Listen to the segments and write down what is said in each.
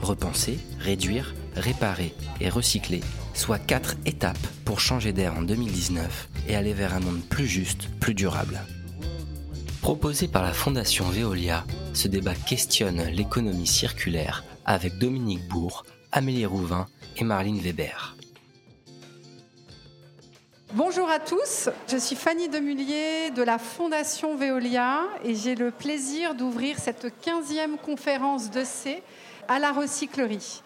repenser, réduire, réparer et recycler, soit quatre étapes pour changer d'air en 2019 et aller vers un monde plus juste, plus durable. Proposé par la Fondation Veolia, ce débat questionne l'économie circulaire avec Dominique Bourg, Amélie Rouvin et Marlene Weber. Bonjour à tous, je suis Fanny Demullier de la Fondation Veolia et j'ai le plaisir d'ouvrir cette 15e conférence de C à la recyclerie.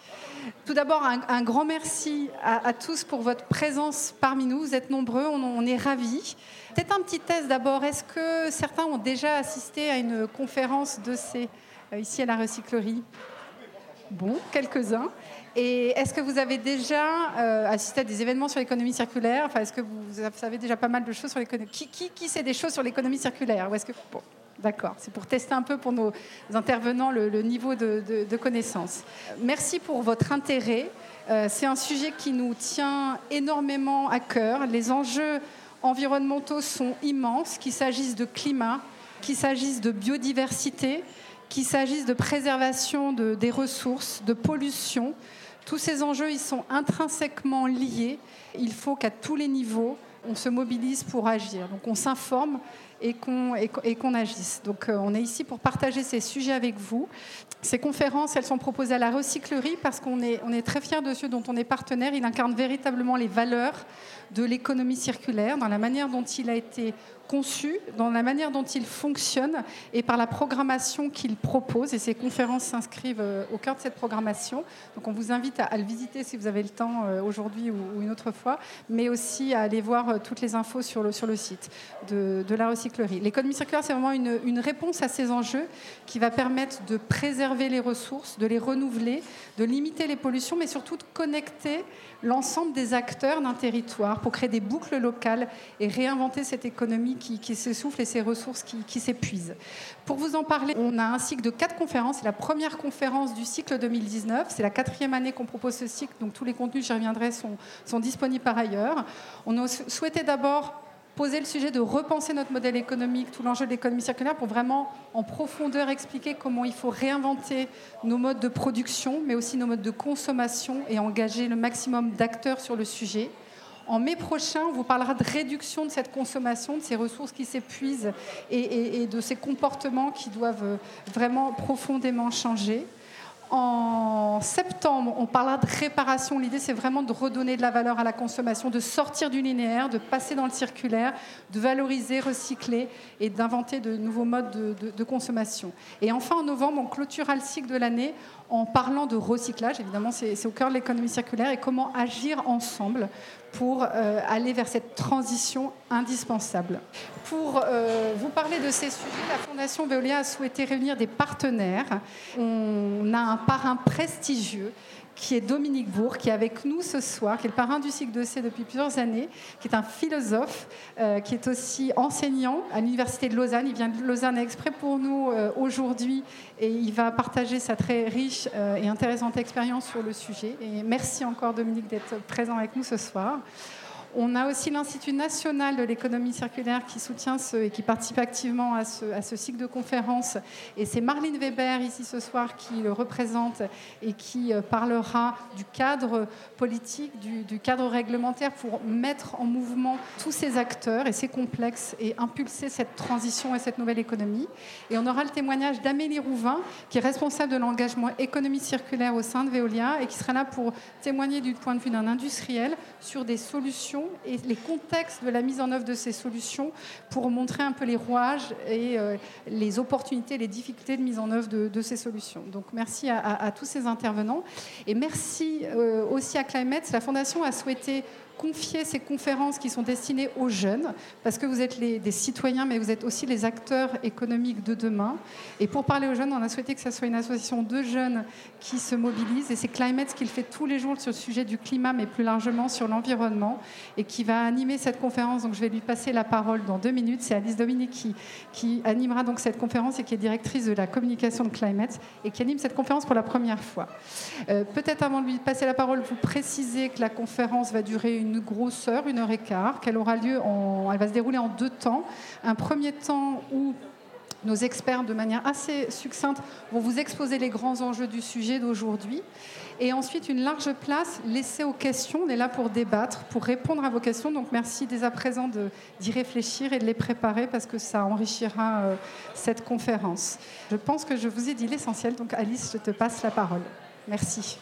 Tout d'abord, un, grand merci à, tous pour votre présence parmi nous. Vous êtes nombreux, on, est ravis. Peut-être un petit test d'abord. Est-ce que certains ont déjà assisté à une conférence de C euh, ici à la recyclerie? Bon, quelques-uns. Et est-ce que vous avez déjà euh, assisté à des événements sur l'économie circulaire? Enfin, est-ce que vous savez déjà pas mal de choses sur l'économie? Qui, qui, sait des choses sur l'économie circulaire? Est-ce que D'accord, c'est pour tester un peu pour nos intervenants le, niveau de, connaissance. Merci pour votre intérêt. Euh, c'est un sujet qui nous tient énormément à cœur. Les enjeux environnementaux sont immenses, qu'il s'agisse de climat, qu'il s'agisse de biodiversité, qu'il s'agisse de préservation des ressources, de pollution. Tous ces enjeux, ils sont intrinsèquement liés. Il faut qu'à tous les niveaux, on se mobilise pour agir. Donc on s'informe et qu'on agisse. Donc euh, on est ici pour partager ces sujets avec vous. Ces conférences, elles sont proposées à la recyclerie parce qu'on est, est très fiers de ceux dont on est partenaire. Il incarne véritablement les valeurs de l'économie circulaire dans la manière dont il a été conçu, dans la manière dont il fonctionne et par la programmation qu'il propose. Et ces conférences s'inscrivent euh, au cœur de cette programmation. Donc on vous invite à, le visiter si vous avez le temps euh, aujourd'hui ou, une autre fois, mais aussi à aller voir euh, toutes les infos sur le, sur le site de, la recyclerie. L'économie circulaire, c'est vraiment une, une réponse à ces enjeux qui va permettre de préserver les ressources, de les renouveler, de limiter les pollutions, mais surtout de connecter l'ensemble des acteurs d'un territoire pour créer des boucles locales et réinventer cette économie qui, s'essouffle et ces ressources qui, s'épuisent. Pour vous en parler, on a un cycle de quatre conférences. C'est la première conférence du cycle 2019. C'est la quatrième année qu'on propose ce cycle, donc tous les contenus, j'y reviendrai, sont, sont disponibles par ailleurs. On a souhaité d'abord poser le sujet de repenser notre modèle économique, tout l'enjeu de l'économie circulaire, pour vraiment en profondeur expliquer comment il faut réinventer nos modes de production, mais aussi nos modes de consommation et engager le maximum d'acteurs sur le sujet. En mai prochain, on vous parlera de réduction de cette consommation, de ces ressources qui s'épuisent et, de ces comportements qui doivent vraiment profondément changer. En septembre, on parlera de réparation. L'idée, c'est vraiment de redonner de la valeur à la consommation, de sortir du linéaire, de passer dans le circulaire, de valoriser, recycler et d'inventer de nouveaux modes de, consommation. Et enfin, en novembre, on clôturera le cycle de l'année en parlant de recyclage. Évidemment, c'est au cœur de l'économie circulaire et comment agir ensemble pour euh, aller vers cette transition indispensable. Pour euh, vous parler de ces sujets, la Fondation Veolia a souhaité réunir des partenaires. On a un parrain prestigieux qui est Dominique Bourg, qui est avec nous ce soir, qui est le parrain du cycle de C depuis plusieurs années, qui est un philosophe, euh, qui est aussi enseignant à l'Université de Lausanne. Il vient de Lausanne exprès pour nous euh, aujourd'hui et il va partager sa très riche euh, et intéressante expérience sur le sujet. Et merci encore Dominique d'être présent avec nous ce soir. On a aussi l'Institut national de l'économie circulaire qui soutient ce, et qui participe activement à ce, cycle de conférences. Et c'est Marlene Weber ici ce soir qui le représente et qui euh, parlera du cadre politique, du, cadre réglementaire pour mettre en mouvement tous ces acteurs et ces complexes et impulser cette transition et cette nouvelle économie. Et on aura le témoignage d'Amélie Rouvin, qui est responsable de l'engagement économie circulaire au sein de Veolia et qui sera là pour témoigner du point de vue d'un industriel sur des solutions et les contextes de la mise en œuvre de ces solutions pour montrer un peu les rouages et euh, les opportunités, les difficultés de mise en œuvre de, ces solutions. Donc merci à, tous ces intervenants et merci euh, aussi à Climate. La Fondation a souhaité confier ces conférences qui sont destinées aux jeunes, parce que vous êtes des citoyens, mais vous êtes aussi les acteurs économiques de demain. Et pour parler aux jeunes, on a souhaité que ce soit une association de jeunes qui se mobilise. Et c'est Climate qui le fait tous les jours sur le sujet du climat, mais plus largement sur l'environnement, et qui va animer cette conférence. Donc je vais lui passer la parole dans deux minutes. C'est Alice Dominique qui, animera donc cette conférence et qui est directrice de la communication de Climate et qui anime cette conférence pour la première fois. Euh, peut-être avant de lui passer la parole, vous précisez que la conférence va durer une grosse heure, une heure et quart, qu'elle aura lieu elle va se dérouler en deux temps. Un premier temps où nos experts, de manière assez succincte, vont vous exposer les grands enjeux du sujet d'aujourd'hui. Et ensuite, une large place laissée aux questions. On est là pour débattre, pour répondre à vos questions. Donc merci dès à présent d'y réfléchir et de les préparer parce que ça enrichira euh, cette conférence. Je pense que je vous ai dit l'essentiel. Donc Alice, je te passe la parole. Merci.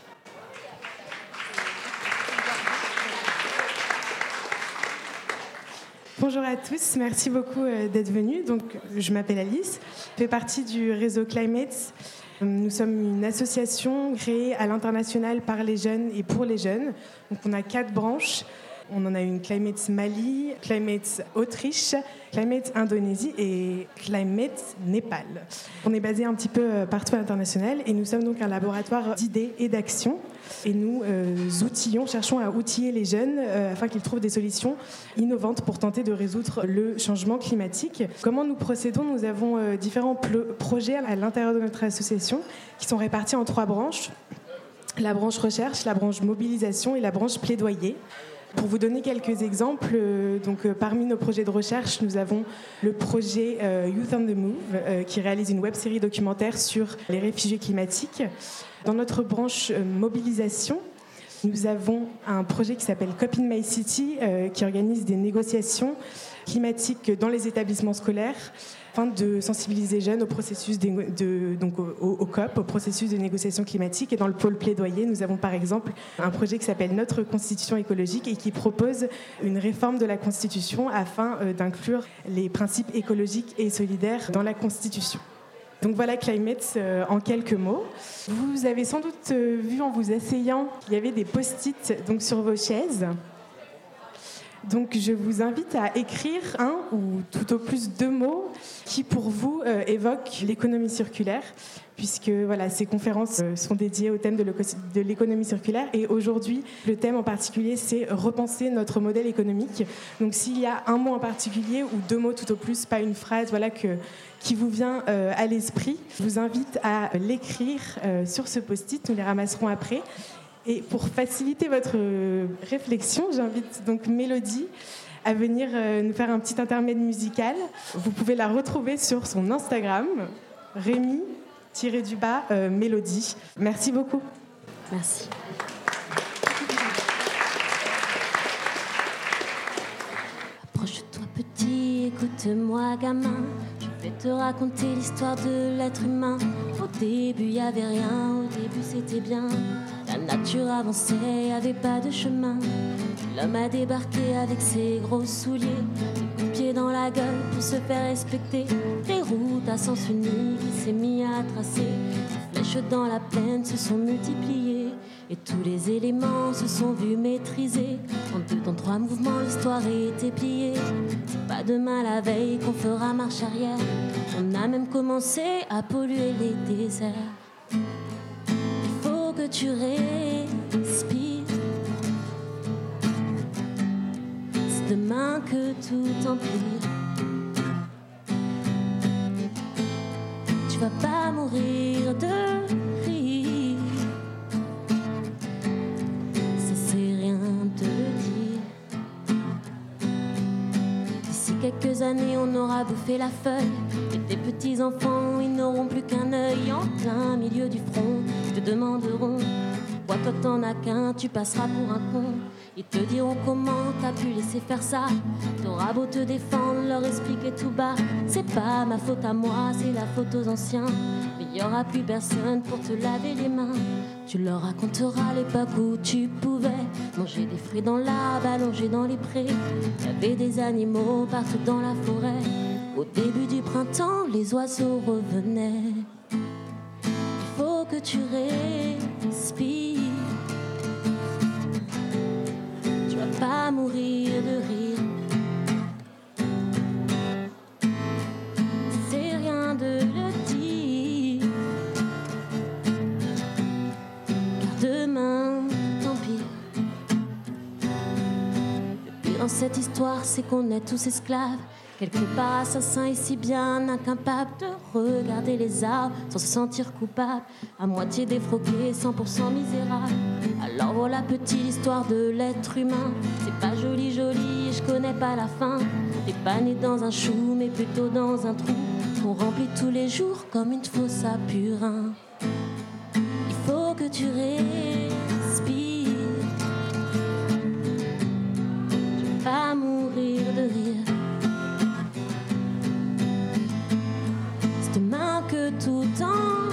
Bonjour à tous, merci beaucoup euh, d'être venus. Donc, je m'appelle Alice, je fais partie du réseau Climate. Nous sommes une association créée à l'international par les jeunes et pour les jeunes. Donc, on a quatre branches. On en a une Climate Mali, Climate Autriche, Climate Indonésie et Climate Népal. On est basé un petit peu euh, partout à l'international et nous sommes donc un laboratoire d'idées et d'actions. Et nous euh, outillons, cherchons à outiller les jeunes euh, afin qu'ils trouvent des solutions innovantes pour tenter de résoudre le changement climatique. Comment nous procédons? Nous avons différents projets à l'intérieur de notre association qui sont répartis en trois branches la branche recherche, la branche mobilisation et la branche plaidoyer. Pour vous donner quelques exemples, euh, euh, parmi nos projets de recherche, nous avons le projet euh, Youth on the Move, qui réalise une web série documentaire sur les réfugiés climatiques. Dans notre branche mobilisation, nous avons un projet qui s'appelle Cop My City, qui organise des négociations climatiques dans les établissements scolaires afin de sensibiliser les jeunes au processus de, COP, au processus de négociation climatique. Et dans le pôle plaidoyer, nous avons par exemple un projet qui s'appelle Notre Constitution écologique et qui propose une réforme de la Constitution afin euh, d'inclure les principes écologiques et solidaires dans la Constitution. Donc voilà Climate euh, en quelques mots. Vous avez sans doute euh, vu en vous asseyant qu'il y avait des post-it sur vos chaises. Donc je vous invite à écrire un ou tout au plus deux mots qui pour vous euh, évoquent l'économie circulaire, puisque voilà, ces conférences euh, sont dédiées au thème de l'économie circulaire. Et aujourd'hui, le thème en particulier, c'est repenser notre modèle économique. Donc s'il y a un mot en particulier ou deux mots tout au plus, pas une phrase, voilà que qui vous vient euh, à l'esprit, je vous invite à l'écrire sur ce post-it. Nous les ramasserons après. Et pour faciliter votre réflexion, j'invite donc Mélodie à venir euh, nous faire un petit intermède musical. Vous pouvez la retrouver sur son Instagram, Rémi-du-bas euh, Mélodie. Merci beaucoup. Merci. Approche-toi petit, écoute-moi gamin. Je vais te raconter l'histoire de l'être humain. Au début, il y avait rien, au début, c'était bien. La nature avançait, avait pas de chemin. L'homme a débarqué avec ses gros souliers, des pieds dans la gueule pour se faire respecter. Les routes à sens unique, il s'est mis à tracer. Les flèches dans la plaine se sont multipliées et tous les éléments se sont vus maîtrisés. En deux temps, trois mouvements, l'histoire était pliée. C'est pas demain la veille qu'on fera marche arrière. On a même commencé à polluer les déserts tu respires. C'est demain que tout empire. Tu vas pas mourir de rire. Ça c'est rien de le dire. D'ici quelques années, on aura bouffé la feuille. Tes petits enfants, ils n'auront plus qu'un œil en plein milieu du front te demanderont toi t'en as qu'un, tu passeras pour un con. Ils te diront comment t'as pu laisser faire ça. T'auras beau te défendre, leur expliquer tout bas. C'est pas ma faute à moi, c'est la faute aux anciens. Mais y aura plus personne pour te laver les mains. Tu leur raconteras l'époque où tu pouvais manger des fruits dans l'arbre, allonger dans les prés. Y avait des animaux partout dans la forêt. Au début du printemps, les oiseaux revenaient que tu respires. Tu vas pas mourir de rire. C'est rien de le dire. Car demain, tant pis. Le pire dans cette histoire, c'est qu'on est tous esclaves. Quelque part assassin et si bien incapable de regarder les arbres sans se sentir coupable, à moitié défroqué, 100% misérable. Alors voilà petite histoire de l'être humain. C'est pas joli joli, je connais pas la fin. T'es pas né dans un chou, mais plutôt dans un trou qu'on remplit tous les jours comme une fosse à purin. Il faut que tu respires. Je vais pas mourir de rire. Que tout empire.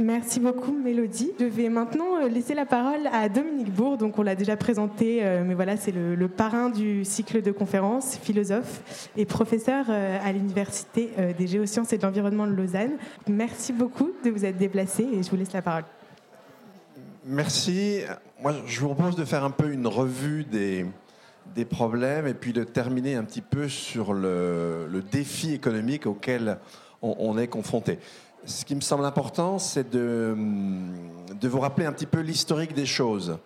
Merci. Beaucoup Mélodie. Je vais maintenant euh, laisser la parole à Dominique Bourg, donc on l'a déjà présenté, euh, mais voilà, c'est le, parrain du cycle de conférences, philosophe et professeur euh, à l'Université des géosciences et de l'environnement de Lausanne. Merci beaucoup de vous être déplacé et je vous laisse la parole. Merci. Moi, je vous propose de faire un peu une revue des, des problèmes et puis de terminer un petit peu sur le, le défi économique auquel on est confronté. Ce qui me semble important, c'est de, de vous rappeler un petit peu l'historique des choses.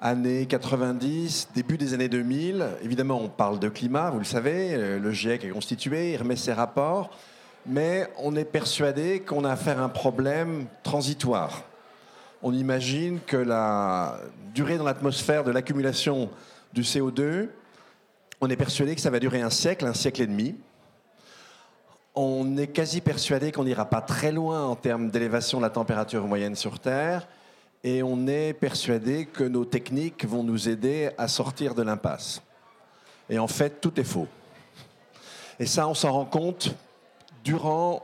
Années 90, début des années 2000, évidemment, on parle de climat, vous le savez, euh, le GIEC est constitué, il remet ses rapports, mais on est persuadé qu'on a affaire à un problème transitoire on imagine que la durée dans l'atmosphère de l'accumulation du CO2, on est persuadé que ça va durer un siècle, un siècle et demi. On est quasi persuadé qu'on n'ira pas très loin en termes d'élévation de la température moyenne sur Terre. Et on est persuadé que nos techniques vont nous aider à sortir de l'impasse. Et en fait, tout est faux. Et ça, on s'en rend compte durant,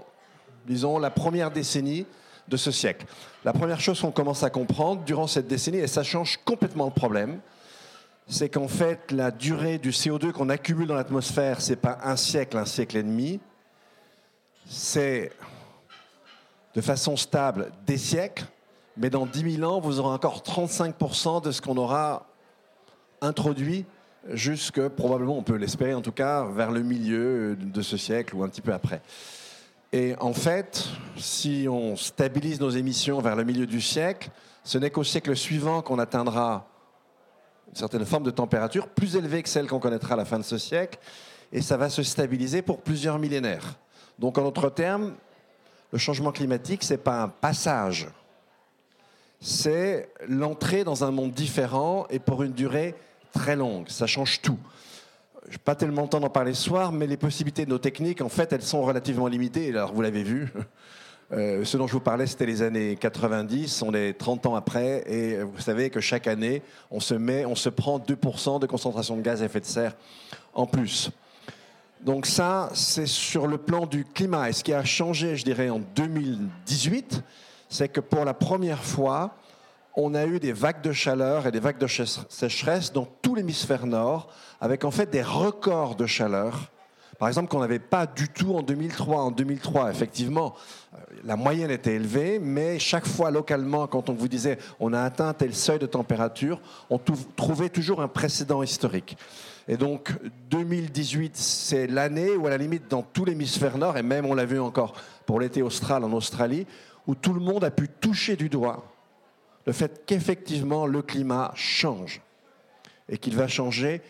disons, la première décennie de ce siècle. La première chose qu'on commence à comprendre durant cette décennie, et ça change complètement le problème, c'est qu'en fait, la durée du CO2 qu'on accumule dans l'atmosphère, c'est pas un siècle, un siècle et demi, c'est de façon stable des siècles, mais dans 10 000 ans, vous aurez encore 35% de ce qu'on aura introduit jusque, probablement, on peut l'espérer en tout cas, vers le milieu de ce siècle ou un petit peu après. Et en fait, si on stabilise nos émissions vers le milieu du siècle, ce n'est qu'au siècle suivant qu'on atteindra une certaine forme de température plus élevée que celle qu'on connaîtra à la fin de ce siècle, et ça va se stabiliser pour plusieurs millénaires. Donc, en d'autres termes, le changement climatique, ce n'est pas un passage, c'est l'entrée dans un monde différent et pour une durée très longue. Ça change tout. Je n'ai pas tellement le temps d'en parler ce soir, mais les possibilités de nos techniques, en fait, elles sont relativement limitées. Alors, vous l'avez vu, euh, ce dont je vous parlais, c'était les années 90, on est 30 ans après, et vous savez que chaque année, on se, met, on se prend 2% de concentration de gaz à effet de serre en plus. Donc ça, c'est sur le plan du climat. Et ce qui a changé, je dirais, en 2018, c'est que pour la première fois, on a eu des vagues de chaleur et des vagues de sécheresse dans tout l'hémisphère nord, avec en fait des records de chaleur. Par exemple, qu'on n'avait pas du tout en 2003. En 2003, effectivement, la moyenne était élevée, mais chaque fois localement, quand on vous disait on a atteint tel seuil de température, on trouvait toujours un précédent historique. Et donc 2018, c'est l'année où, à la limite, dans tout l'hémisphère nord, et même on l'a vu encore pour l'été austral en Australie, où tout le monde a pu toucher du doigt le fait qu'effectivement le climat change et qu'il va changer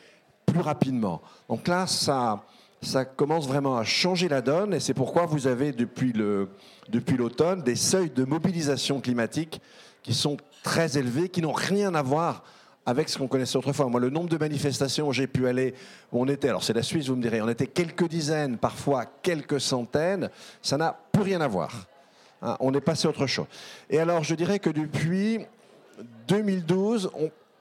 plus rapidement. Donc là, ça, ça commence vraiment à changer la donne et c'est pourquoi vous avez depuis l'automne depuis des seuils de mobilisation climatique qui sont très élevés, qui n'ont rien à voir avec ce qu'on connaissait autrefois. Moi, le nombre de manifestations où j'ai pu aller, où on était, alors c'est la Suisse, vous me direz, on était quelques dizaines, parfois quelques centaines, ça n'a plus rien à voir. Hein, on est passé à autre chose. Et alors, je dirais que depuis 2012,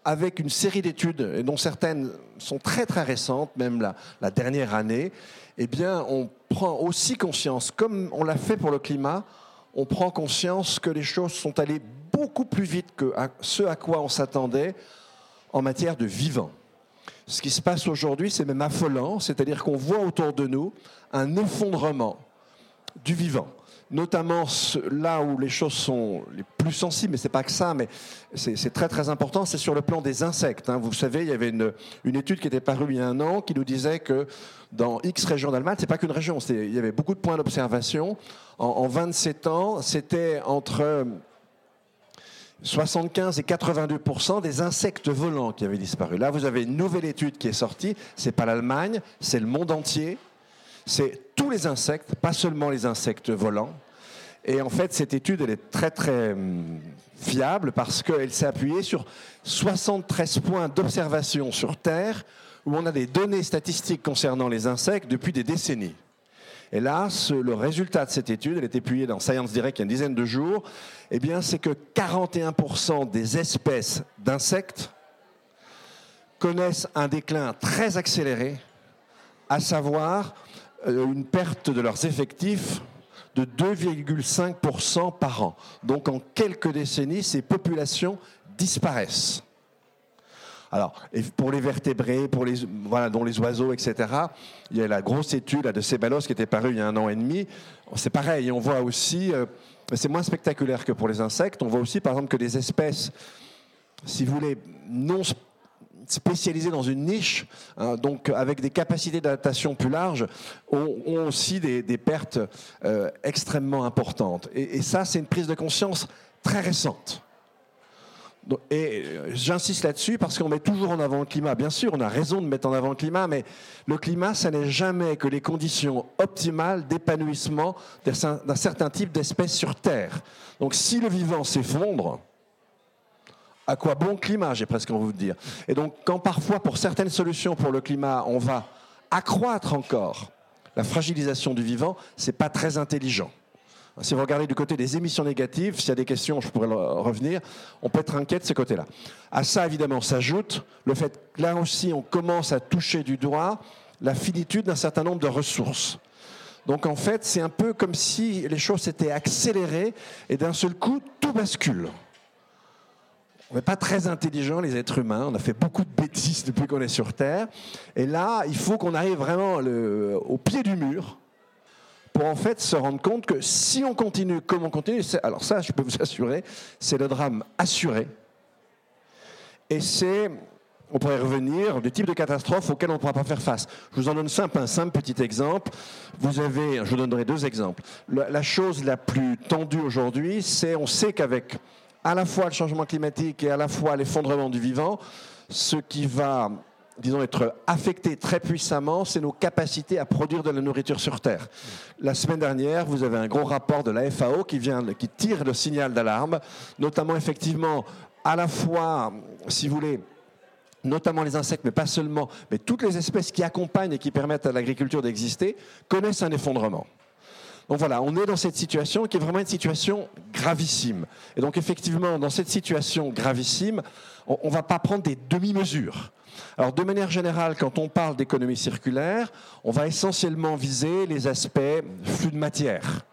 avec une série d'études, dont certaines sont très très récentes, même la, dernière année, eh bien, on prend aussi conscience, comme on l'a fait pour le climat, on prend conscience que les choses sont allées beaucoup plus vite que ce à quoi on s'attendait en matière de vivant. Ce qui se passe aujourd'hui, c'est même affolant, c'est-à-dire qu'on voit autour de nous un effondrement du vivant notamment là où les choses sont les plus sensibles, mais c'est pas que ça, mais c'est très très important, c'est sur le plan des insectes. Hein. Vous savez, il y avait une, étude qui était parue il y a un an qui nous disait que dans X régions d'Allemagne, c'est pas qu'une région, il y avait beaucoup de points d'observation. En, en 27 ans, c'était entre 75 et 82% des insectes volants qui avaient disparu. Là, vous avez une nouvelle étude qui est sortie. C'est pas l'Allemagne, c'est le monde entier. C'est tous les insectes, pas seulement les insectes volants. Et en fait, cette étude, elle est très très hum, fiable parce qu'elle s'est appuyée sur 73 points d'observation sur Terre où on a des données statistiques concernant les insectes depuis des décennies. Et là, le résultat de cette étude, elle est publiée dans Science Direct il y a une dizaine de jours, eh bien, c'est que 41% des espèces d'insectes connaissent un déclin très accéléré, à savoir une perte de leurs effectifs de 2,5% par an. Donc en quelques décennies, ces populations disparaissent. Alors, pour les vertébrés, pour les, voilà, dont les oiseaux, etc., il y a la grosse étude de Ceballos qui était parue il y a un an et demi. C'est pareil, on voit aussi, euh, c'est moins spectaculaire que pour les insectes, on voit aussi par exemple que des espèces, si vous voulez, non spécialisés dans une niche, hein, donc avec des capacités d'adaptation plus larges, ont, aussi des, pertes euh, extrêmement importantes. Et, ça, c'est une prise de conscience très récente. Et euh, j'insiste là-dessus parce qu'on met toujours en avant le climat. Bien sûr, on a raison de mettre en avant le climat, mais le climat, ça n'est jamais que les conditions optimales d'épanouissement d'un certain type d'espèces sur Terre. Donc si le vivant s'effondre, à quoi bon climat, j'ai presque envie de dire. Et donc, quand parfois, pour certaines solutions pour le climat, on va accroître encore la fragilisation du vivant, c'est pas très intelligent. Si vous regardez du côté des émissions négatives, s'il y a des questions, je pourrais revenir, on peut être inquiet de ce côté-là. À ça, évidemment, s'ajoute le fait que là aussi, on commence à toucher du doigt la finitude d'un certain nombre de ressources. Donc en fait, c'est un peu comme si les choses s'étaient accélérées et d'un seul coup, tout bascule. On n'est pas très intelligents, les êtres humains. On a fait beaucoup de bêtises depuis qu'on est sur Terre. Et là, il faut qu'on arrive vraiment au pied du mur pour en fait se rendre compte que si on continue comme on continue, alors ça, je peux vous assurer, c'est le drame assuré. Et c'est, on pourrait revenir, du type de catastrophe auquel on ne pourra pas faire face. Je vous en donne simple, un simple petit exemple. Vous avez, je vous donnerai deux exemples. La chose la plus tendue aujourd'hui, c'est, on sait qu'avec à la fois le changement climatique et à la fois l'effondrement du vivant, ce qui va, disons, être affecté très puissamment, c'est nos capacités à produire de la nourriture sur Terre. La semaine dernière, vous avez un gros rapport de la FAO qui, vient, qui tire le signal d'alarme, notamment effectivement à la fois, si vous voulez, notamment les insectes, mais pas seulement, mais toutes les espèces qui accompagnent et qui permettent à l'agriculture d'exister, connaissent un effondrement. Donc voilà, on est dans cette situation qui est vraiment une situation gravissime. Et donc effectivement, dans cette situation gravissime, on ne va pas prendre des demi-mesures. Alors de manière générale, quand on parle d'économie circulaire, on va essentiellement viser les aspects flux de matière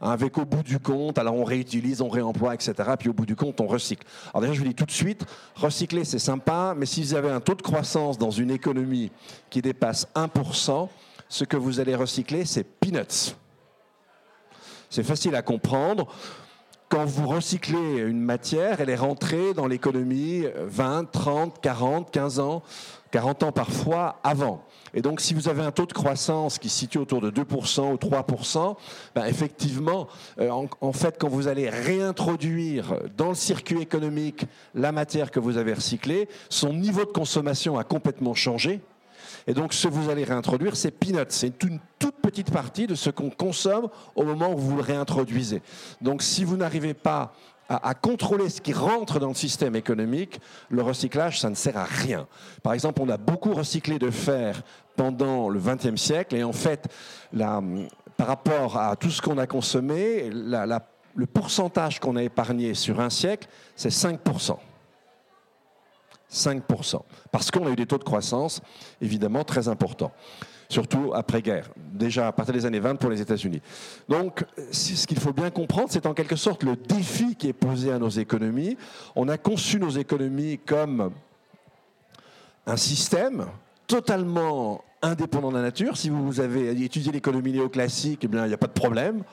hein, avec au bout du compte, alors on réutilise, on réemploie, etc. Puis au bout du compte, on recycle. Alors déjà, je vous dis tout de suite, recycler, c'est sympa, mais si vous avez un taux de croissance dans une économie qui dépasse 1%, ce que vous allez recycler, c'est peanuts. C'est facile à comprendre. Quand vous recyclez une matière, elle est rentrée dans l'économie 20, 30, 40, 15 ans, 40 ans parfois avant. Et donc, si vous avez un taux de croissance qui se situe autour de 2% ou 3%, ben effectivement, euh, en, fait, quand vous allez réintroduire dans le circuit économique la matière que vous avez recyclée, son niveau de consommation a complètement changé. Et donc, ce que vous allez réintroduire, c'est peanuts. C'est une toute petite partie de ce qu'on consomme au moment où vous le réintroduisez. Donc, si vous n'arrivez pas à, contrôler ce qui rentre dans le système économique, le recyclage, ça ne sert à rien. Par exemple, on a beaucoup recyclé de fer pendant le XXe siècle, et en fait, par rapport à tout ce qu'on a consommé, le pourcentage qu'on a épargné sur un siècle, c'est 5%. 5%. Parce qu'on a eu des taux de croissance, évidemment, très importants surtout après-guerre, déjà à partir des années 20 pour les États-Unis. Donc, ce qu'il faut bien comprendre, c'est en quelque sorte le défi qui est posé à nos économies. On a conçu nos économies comme un système totalement indépendant de la nature. Si vous avez étudié l'économie néoclassique, eh il n'y a pas de problème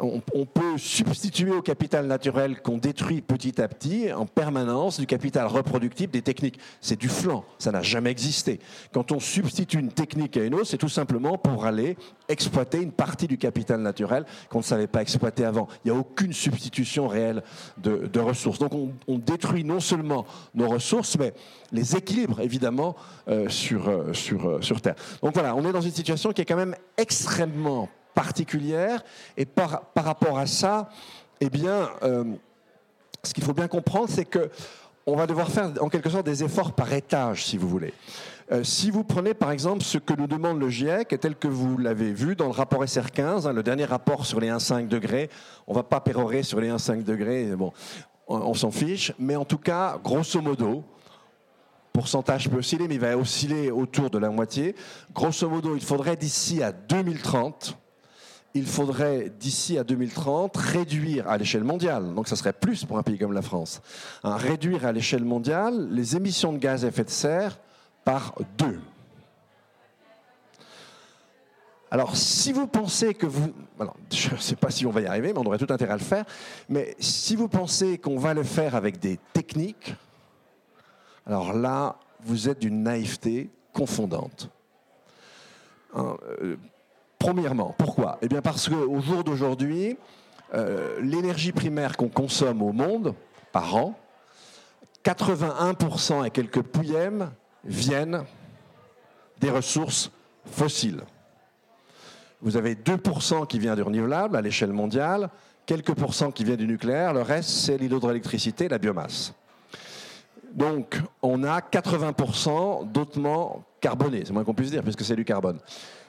on, peut substituer au capital naturel qu'on détruit petit à petit en permanence du capital reproductible des techniques. C'est du flanc, ça n'a jamais existé. Quand on substitue une technique à une autre, c'est tout simplement pour aller exploiter une partie du capital naturel qu'on ne savait pas exploiter avant. Il n'y a aucune substitution réelle de, ressources. Donc on, détruit non seulement nos ressources, mais les équilibres, évidemment, euh, sur, euh, sur, euh, sur Terre. Donc voilà, on est dans une situation qui est quand même extrêmement particulière. Et par, par rapport à ça, eh bien, euh, ce qu'il faut bien comprendre, c'est que on va devoir faire en quelque sorte des efforts par étage, si vous voulez. Euh, si vous prenez par exemple ce que nous demande le GIEC, tel que vous l'avez vu dans le rapport SR15, hein, le dernier rapport sur les 1,5 degrés, on ne va pas pérorer sur les 1,5 degrés, bon, on, on s'en fiche, mais en tout cas, grosso modo, pourcentage peut osciller, mais il va osciller autour de la moitié. Grosso modo, il faudrait d'ici à 2030 il faudrait, d'ici à 2030, réduire à l'échelle mondiale, donc ça serait plus pour un pays comme la France, hein, réduire à l'échelle mondiale les émissions de gaz à effet de serre par deux. Alors, si vous pensez que vous... je ne sais pas si on va y arriver, mais on aurait tout intérêt à le faire. Mais si vous pensez qu'on va le faire avec des techniques, alors là, vous êtes d'une naïveté confondante. Hein, euh, Premièrement, pourquoi? Eh bien parce qu'au jour d'aujourd'hui, euh, l'énergie primaire qu'on consomme au monde par an, 81% et quelques pouillèmes viennent des ressources fossiles. Vous avez 2% qui vient du renouvelable à l'échelle mondiale, quelques pourcents qui viennent du nucléaire, le reste c'est l'hydroélectricité, la biomasse. Donc on a 80% d'autement carboné, c'est moins qu'on puisse dire, puisque c'est du carbone.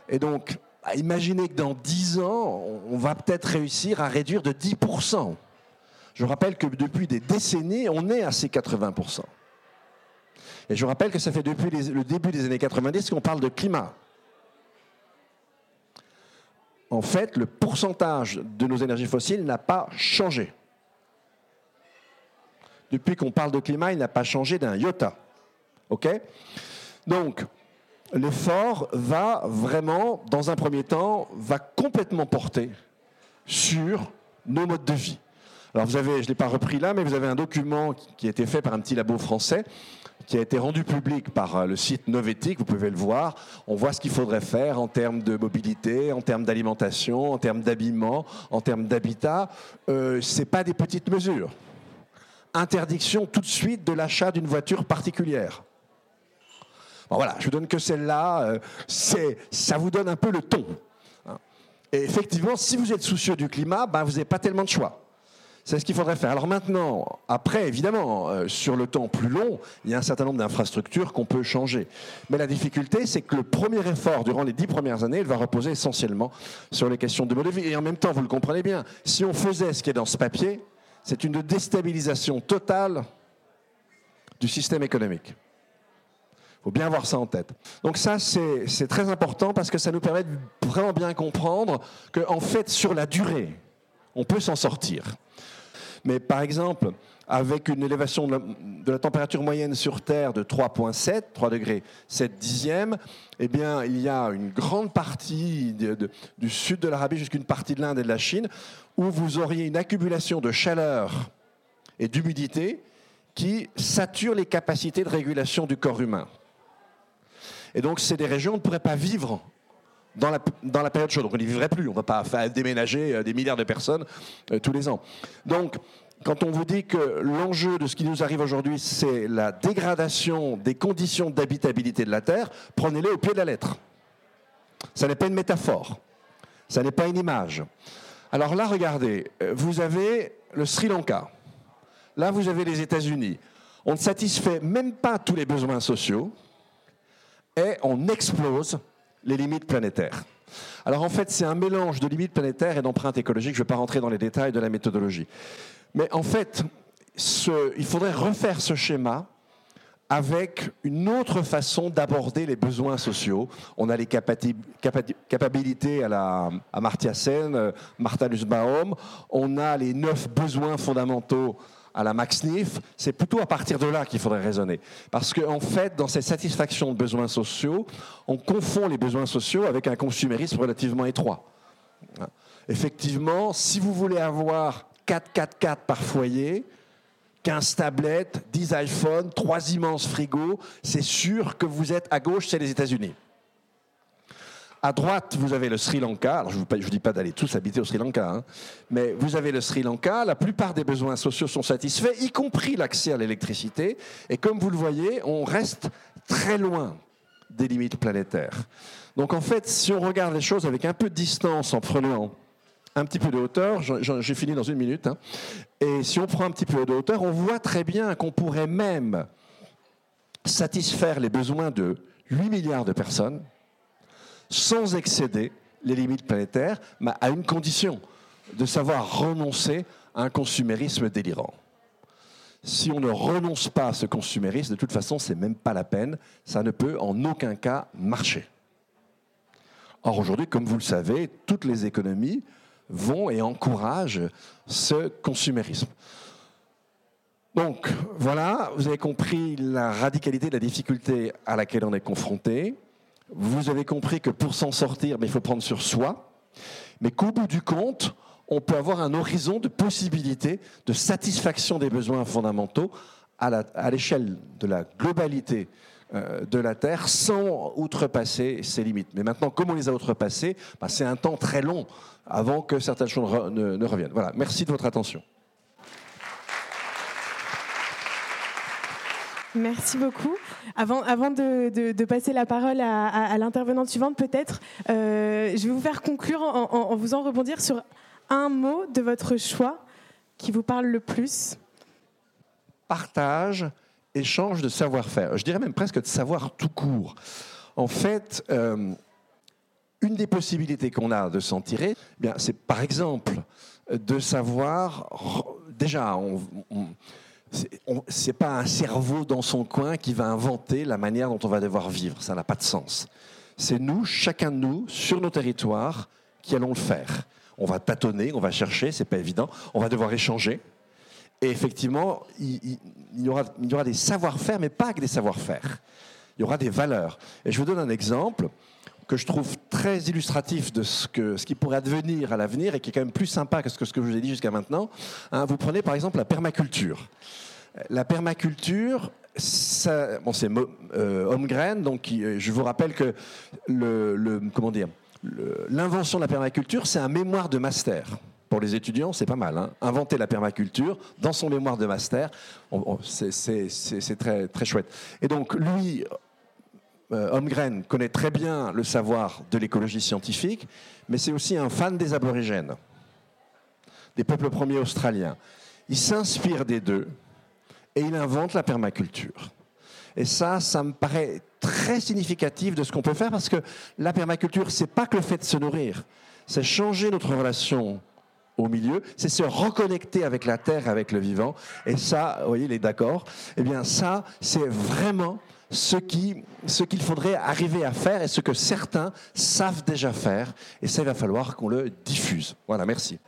Et donc bah, imaginez que dans 10 ans, on va peut-être réussir à réduire de 10%. Je rappelle que depuis des décennies, on est à ces 80%. Et je rappelle que ça fait depuis le début des années 90 qu'on parle de climat. En fait, le pourcentage de nos énergies fossiles n'a pas changé. Depuis qu'on parle de climat, il n'a pas changé d'un iota. OK? Donc, l'effort va vraiment, dans un premier temps, va complètement porter sur nos modes de vie. Alors vous avez, je ne l'ai pas repris là, mais vous avez un document qui a été fait par un petit labo français, qui a été rendu public par euh, le site Novetic, vous pouvez le voir. On voit ce qu'il faudrait faire en termes de mobilité, en termes d'alimentation, en termes d'habillement, en termes d'habitat. Euh, Ce pas des petites mesures. Interdiction tout de suite de l'achat d'une voiture particulière voilà, je vous donne que celle-là, euh, ça vous donne un peu le ton. Hein. Et effectivement, si vous êtes soucieux du climat, ben, vous n'avez pas tellement de choix. C'est ce qu'il faudrait faire. Alors maintenant, après, évidemment, euh, sur le temps plus long, il y a un certain nombre d'infrastructures qu'on peut changer. Mais la difficulté, c'est que le premier effort durant les dix premières années, il va reposer essentiellement sur les questions de mode de vie. Et en même temps, vous le comprenez bien, si on faisait ce qui est dans ce papier, c'est une déstabilisation totale du système économique faut bien avoir ça en tête. Donc ça, c'est très important parce que ça nous permet de vraiment bien comprendre qu'en en fait, sur la durée, on peut s'en sortir. Mais par exemple, avec une élévation de la, température moyenne sur Terre de 3,7, 3 degrés 7 dixièmes, eh bien, il y a une grande partie du sud de l'Arabie jusqu'à une partie de l'Inde et de la Chine où vous auriez une accumulation de chaleur et d'humidité qui sature les capacités de régulation du corps humain. Et donc, c'est des régions où on ne pourrait pas vivre dans la, période chaude. Donc, on n'y vivrait plus. On ne va pas déménager euh, des milliards de personnes euh, tous les ans. Donc, quand on vous dit que l'enjeu de ce qui nous arrive aujourd'hui, c'est la dégradation des conditions d'habitabilité de la Terre, prenez-les au pied de la lettre. Ça n'est pas une métaphore. Ça n'est pas une image. Alors là, regardez, euh, vous avez le Sri Lanka. Là, vous avez les États-Unis. On ne satisfait même pas tous les besoins sociaux et on explose les limites planétaires. Alors en fait, c'est un mélange de limites planétaires et d'empreintes écologiques. Je ne vais pas rentrer dans les détails de la méthodologie. Mais en fait, il faudrait refaire ce schéma avec une autre façon d'aborder les besoins sociaux. On a les capacités à, la, à Martia Sen, euh, Martha Nussbaum, on a les neuf besoins fondamentaux à la Max Nif, c'est plutôt à partir de là qu'il faudrait raisonner. Parce qu'en en fait, dans cette satisfaction de besoins sociaux, on confond les besoins sociaux avec un consumérisme relativement étroit. Effectivement, si vous voulez avoir 4 4 4 par foyer, 15 tablettes, 10 iPhones, 3 immenses frigos, c'est sûr que vous êtes à gauche, c'est les États-Unis. À droite, vous avez le Sri Lanka. Alors, je ne vous, dis pas d'aller tous habiter au Sri Lanka, hein. mais vous avez le Sri Lanka. La plupart des besoins sociaux sont satisfaits, y compris l'accès à l'électricité. Et comme vous le voyez, on reste très loin des limites planétaires. Donc, en fait, si on regarde les choses avec un peu de distance, en prenant un petit peu de hauteur, j'ai fini dans une minute, hein. et si on prend un petit peu de hauteur, on voit très bien qu'on pourrait même satisfaire les besoins de 8 milliards de personnes sans excéder les limites planétaires, mais à une condition, de savoir renoncer à un consumérisme délirant. Si on ne renonce pas à ce consumérisme, de toute façon, c'est même pas la peine, ça ne peut en aucun cas marcher. Or, aujourd'hui, comme vous le savez, toutes les économies vont et encouragent ce consumérisme. Donc, voilà, vous avez compris la radicalité de la difficulté à laquelle on est confronté. Vous avez compris que pour s'en sortir, il faut prendre sur soi, mais qu'au bout du compte, on peut avoir un horizon de possibilités de satisfaction des besoins fondamentaux à l'échelle de la globalité euh, de la Terre sans outrepasser ses limites. Mais maintenant, comme on les a outrepassées, bah, c'est un temps très long avant que certaines choses ne reviennent. Voilà, merci de votre attention. Merci beaucoup. Avant, de, passer la parole à, l'intervenante suivante, peut-être, euh, je vais vous faire conclure en, vous en rebondir sur un mot de votre choix qui vous parle le plus. Partage, échange de savoir-faire. Je dirais même presque de savoir tout court. En fait, euh, une des possibilités qu'on a de s'en tirer, eh c'est par exemple de savoir, déjà, on c'est pas un cerveau dans son coin qui va inventer la manière dont on va devoir vivre. Ça n'a pas de sens. C'est nous, chacun de nous, sur nos territoires, qui allons le faire. On va tâtonner, on va chercher, c'est pas évident. On va devoir échanger. Et effectivement, il, y, aura, il y aura des savoir-faire, mais pas que des savoir-faire. Il y aura des valeurs. Et je vous donne un exemple que je trouve très illustratif de ce, que, ce qui pourrait advenir à l'avenir et qui est quand même plus sympa que ce que, je vous ai dit jusqu'à maintenant. Hein, vous prenez par exemple la permaculture. La permaculture, ça, bon, c'est euh, Holmgren, donc euh, je vous rappelle que le, comment dire, l'invention de la permaculture, c'est un mémoire de master. Pour les étudiants, c'est pas mal. Hein. Inventer la permaculture dans son mémoire de master, c'est très, très chouette. Et donc, lui, Holmgren connaît très bien le savoir de l'écologie scientifique, mais c'est aussi un fan des aborigènes, des peuples premiers australiens. Il s'inspire des deux et il invente la permaculture. Et ça, ça me paraît très significatif de ce qu'on peut faire parce que la permaculture, c'est pas que le fait de se nourrir, c'est changer notre relation au milieu, c'est se reconnecter avec la terre, avec le vivant. Et ça, vous voyez, il est d'accord. Eh bien, ça, c'est vraiment ce qu'il faudrait arriver à faire et ce que certains savent déjà faire. Et ça, il va falloir qu'on le diffuse. Voilà, merci.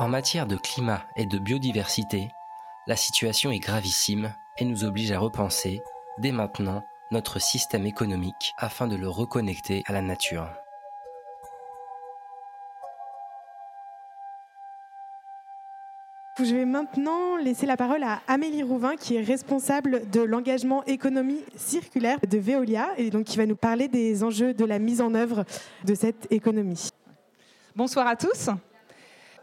En matière de climat et de biodiversité, la situation est gravissime et nous oblige à repenser, dès maintenant, notre système économique afin de le reconnecter à la nature. Je vais maintenant laisser la parole à Amélie Rouvin, qui est responsable de l'engagement économie circulaire de Veolia, et donc qui va nous parler des enjeux de la mise en œuvre de cette économie. Bonsoir à tous.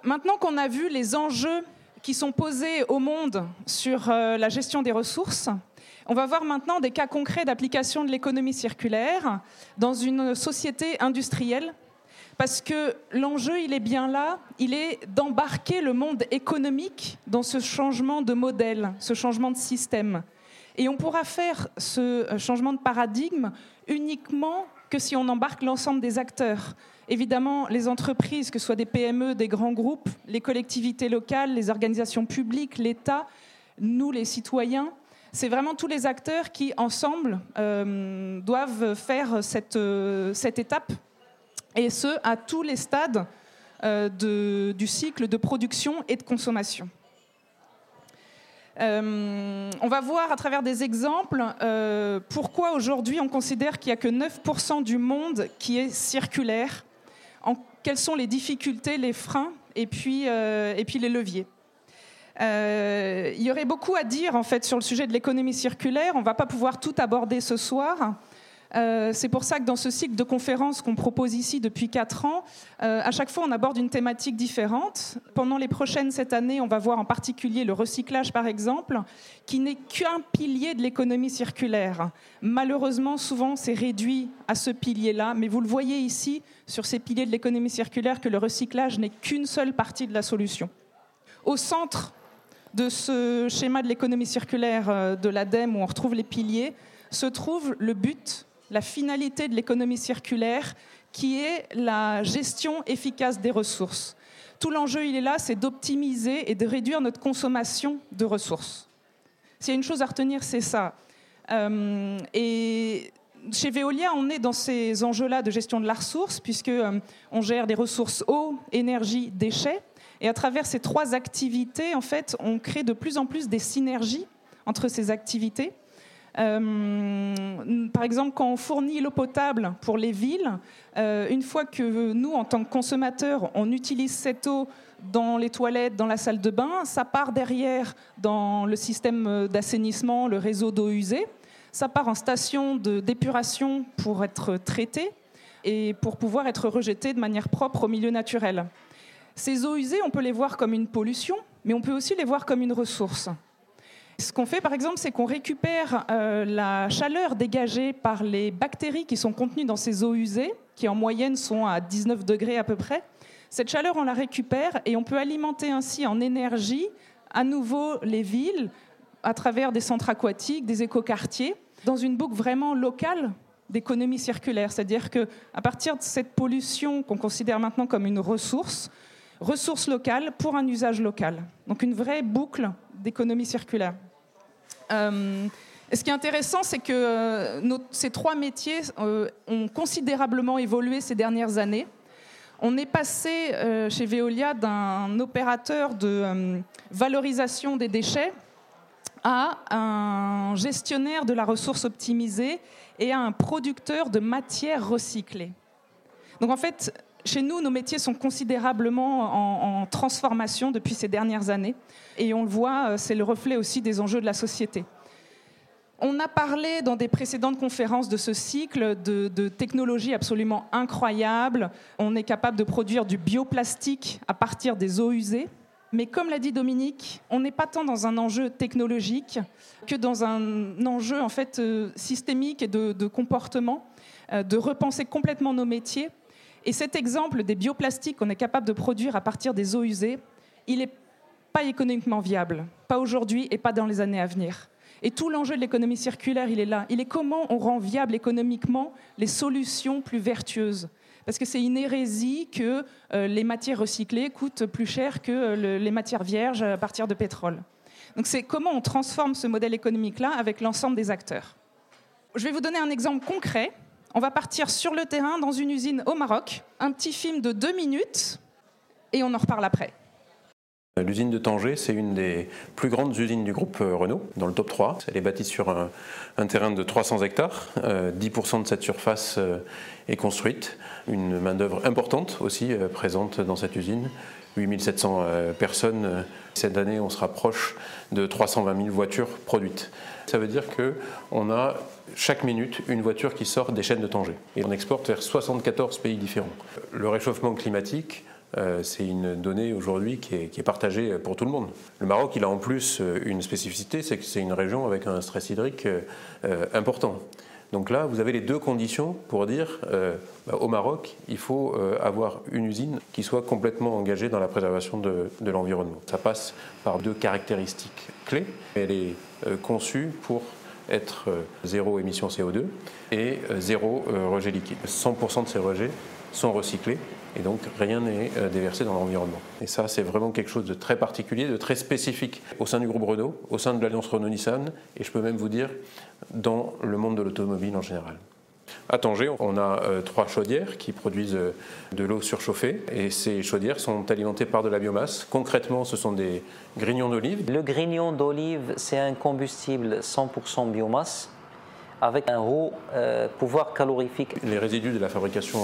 Maintenant qu'on a vu les enjeux qui sont posés au monde sur euh, la gestion des ressources. On va voir maintenant des cas concrets d'application de l'économie circulaire dans une société industrielle, parce que l'enjeu, il est bien là, il est d'embarquer le monde économique dans ce changement de modèle, ce changement de système. Et on pourra faire ce euh, changement de paradigme uniquement que si on embarque l'ensemble des acteurs. Évidemment, les entreprises, que ce soit des PME, des grands groupes, les collectivités locales, les organisations publiques, l'État, nous, les citoyens, c'est vraiment tous les acteurs qui, ensemble, euh, doivent faire cette, euh, cette, étape, et ce, à tous les stades euh, du cycle de production et de consommation. On va voir à travers des exemples pourquoi aujourd'hui on considère qu'il n'y a que 9% du monde qui est circulaire, quelles sont les difficultés, les freins et puis les leviers. Il y aurait beaucoup à dire en fait sur le sujet de l'économie circulaire. On ne va pas pouvoir tout aborder ce soir. Euh, c'est pour ça que dans ce cycle de conférences qu'on propose ici depuis quatre ans, euh, à chaque fois on aborde une thématique différente. Pendant les prochaines cette année, on va voir en particulier le recyclage par exemple, qui n'est qu'un pilier de l'économie circulaire. Malheureusement, souvent c'est réduit à ce pilier-là, mais vous le voyez ici sur ces piliers de l'économie circulaire que le recyclage n'est qu'une seule partie de la solution. Au centre de ce schéma de l'économie circulaire euh, de l'ADEME où on retrouve les piliers, se trouve le but la finalité de l'économie circulaire, qui est la gestion efficace des ressources. Tout l'enjeu, il est là, c'est d'optimiser et de réduire notre consommation de ressources. S'il y a une chose à retenir, c'est ça. Euh, et chez Veolia, on est dans ces enjeux-là de gestion de la ressource, puisque euh, on gère des ressources eau, énergie, déchets. Et à travers ces trois activités, en fait, on crée de plus en plus des synergies entre ces activités. Euh, par exemple, quand on fournit l'eau potable pour les villes, euh, une fois que nous, en tant que consommateurs, on utilise cette eau dans les toilettes, dans la salle de bain, ça part derrière dans le système d'assainissement, le réseau d'eau usée, ça part en station d'épuration pour être traité et pour pouvoir être rejeté de manière propre au milieu naturel. Ces eaux usées, on peut les voir comme une pollution, mais on peut aussi les voir comme une ressource. Ce qu'on fait, par exemple, c'est qu'on récupère euh, la chaleur dégagée par les bactéries qui sont contenues dans ces eaux usées, qui en moyenne sont à 19 degrés à peu près. Cette chaleur, on la récupère et on peut alimenter ainsi en énergie à nouveau les villes à travers des centres aquatiques, des écoquartiers, dans une boucle vraiment locale d'économie circulaire. C'est-à-dire qu'à partir de cette pollution qu'on considère maintenant comme une ressource, ressource locale pour un usage local. Donc une vraie boucle d'économie circulaire. Euh, ce qui est intéressant, c'est que euh, ces trois métiers euh, ont considérablement évolué ces dernières années. On est passé chez Veolia d'un opérateur de valorisation des déchets à un gestionnaire de la ressource optimisée et à un producteur de matières recyclées. Donc en fait, chez nous, nos métiers sont considérablement en, transformation depuis ces dernières années. Et on le voit, euh, c'est le reflet aussi des enjeux de la société. On a parlé dans des précédentes conférences de ce cycle de, technologies absolument incroyables. On est capable de produire du bioplastique à partir des eaux usées. Mais comme l'a dit Dominique, on n'est pas tant dans un enjeu technologique que dans un enjeu en fait euh, systémique et de, de comportement, euh, de repenser complètement nos métiers et cet exemple des bioplastiques qu'on est capable de produire à partir des eaux usées, il n'est pas économiquement viable, pas aujourd'hui et pas dans les années à venir. Et tout l'enjeu de l'économie circulaire, il est là. Il est comment on rend viable économiquement les solutions plus vertueuses. Parce que c'est une hérésie que euh, les matières recyclées coûtent plus cher que euh, les matières vierges à partir de pétrole. Donc c'est comment on transforme ce modèle économique-là avec l'ensemble des acteurs. Je vais vous donner un exemple concret on va partir sur le terrain dans une usine au Maroc, un petit film de deux minutes, et on en reparle après. L'usine de Tanger, c'est une des plus grandes usines du groupe euh, Renault, dans le top 3. Elle est bâtie sur un, terrain de 300 hectares. 10% euh, de cette surface euh, est construite. Une main-d'œuvre importante aussi présente dans cette usine. 8700 personnes. Cette année, on se rapproche de 320 000 voitures produites. Ça veut dire qu'on a chaque minute une voiture qui sort des chaînes de Tanger. Et on exporte vers 74 pays différents. Le réchauffement climatique euh, c'est une donnée aujourd'hui qui est, partagée pour tout le monde. Le Maroc, il a en plus euh, une spécificité, c'est que c'est une région avec un stress hydrique euh, important. Donc là, vous avez les deux conditions pour dire bah, au Maroc, il faut avoir une usine qui soit complètement engagée dans la préservation de, de l'environnement. Ça passe par deux caractéristiques clés. Elle est conçue pour être zéro émission CO2 et zéro rejet liquide. 100% de ces rejets sont recyclés et donc rien n'est euh, déversé dans l'environnement. Et ça, c'est vraiment quelque chose de très particulier, de très spécifique au sein du groupe Renault, au sein de l'Alliance Renault-Nissan, et je peux même vous dire dans le monde de l'automobile en général. À Tanger, on a euh, trois chaudières qui produisent euh, de l'eau surchauffée et ces chaudières sont alimentées par de la biomasse. Concrètement, ce sont des grignons d'olive. Le grignon d'olive, c'est un combustible 100% biomasse avec un haut pouvoir calorifique. Les résidus de la fabrication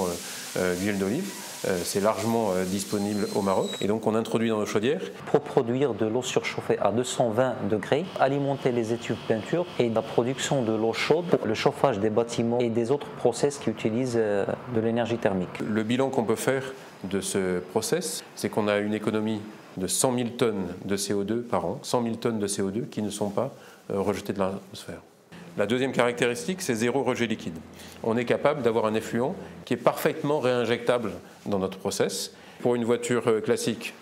d'huile d'olive euh, c'est largement euh, disponible au Maroc. Et donc on introduit dans nos chaudières. Pour produire de l'eau surchauffée à 220 degrés, alimenter les études peinture et la production de l'eau chaude pour le chauffage des bâtiments et des autres process qui utilisent euh, de l'énergie thermique. Le bilan qu'on peut faire de ce process, c'est qu'on a une économie de 100 000 tonnes de CO2 par an, 100 000 tonnes de CO2 qui ne sont pas rejetées de l'atmosphère. La deuxième caractéristique, c'est zéro rejet liquide. On est capable d'avoir un effluent qui est parfaitement réinjectable dans notre process. Pour une voiture euh, classique,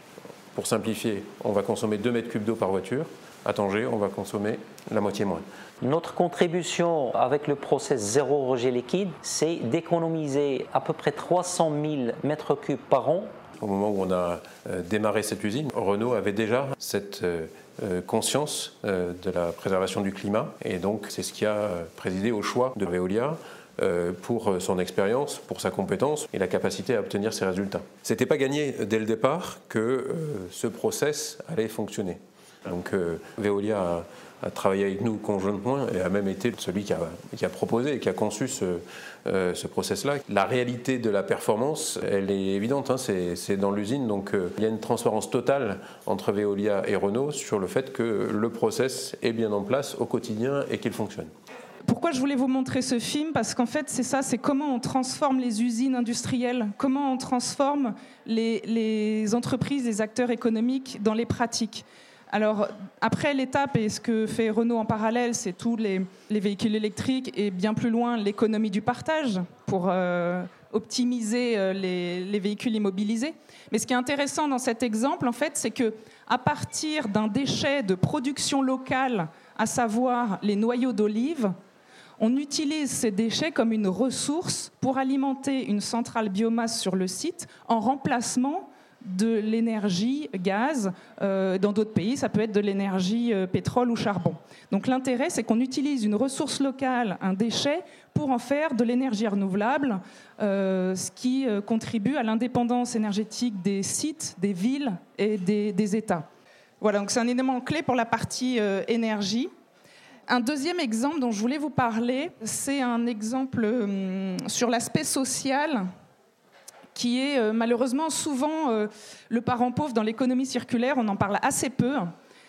pour simplifier, on va consommer 2 mètres cubes d'eau par voiture. À Tanger, on va consommer la moitié moins. Notre contribution avec le process zéro rejet liquide, c'est d'économiser à peu près 300 000 mètres cubes par an. Au moment où on a euh, démarré cette usine, Renault avait déjà cette euh, conscience euh, de la préservation du climat. Et donc, c'est ce qui a euh, présidé au choix de Veolia pour son expérience, pour sa compétence et la capacité à obtenir ces résultats. C'était pas gagné dès le départ que ce process allait fonctionner. Donc Veolia a travaillé avec nous conjointement et a même été celui qui a, qui a proposé et qui a conçu ce, euh, ce process-là. La réalité de la performance, elle est évidente, hein, c'est dans l'usine, donc euh, il y a une transparence totale entre Veolia et Renault sur le fait que le process est bien en place au quotidien et qu'il fonctionne. Pourquoi je voulais vous montrer ce film? Parce qu'en fait, c'est ça, c'est comment on transforme les usines industrielles, comment on transforme les, les entreprises, les acteurs économiques dans les pratiques. Alors, après l'étape, et ce que fait Renault en parallèle, c'est tous les, véhicules électriques et bien plus loin l'économie du partage pour euh, optimiser euh, les, véhicules immobilisés. Mais ce qui est intéressant dans cet exemple, en fait, c'est que à partir d'un déchet de production locale, à savoir les noyaux d'olive, on utilise ces déchets comme une ressource pour alimenter une centrale biomasse sur le site en remplacement de l'énergie gaz. Euh, dans d'autres pays, ça peut être de l'énergie euh, pétrole ou charbon. Donc l'intérêt, c'est qu'on utilise une ressource locale, un déchet, pour en faire de l'énergie renouvelable, euh, ce qui contribue à l'indépendance énergétique des sites, des villes et des, des États. Voilà, donc c'est un élément clé pour la partie énergie. Un deuxième exemple dont je voulais vous parler, c'est un exemple sur l'aspect social qui est euh, malheureusement souvent euh, le parent pauvre dans l'économie circulaire. On en parle assez peu.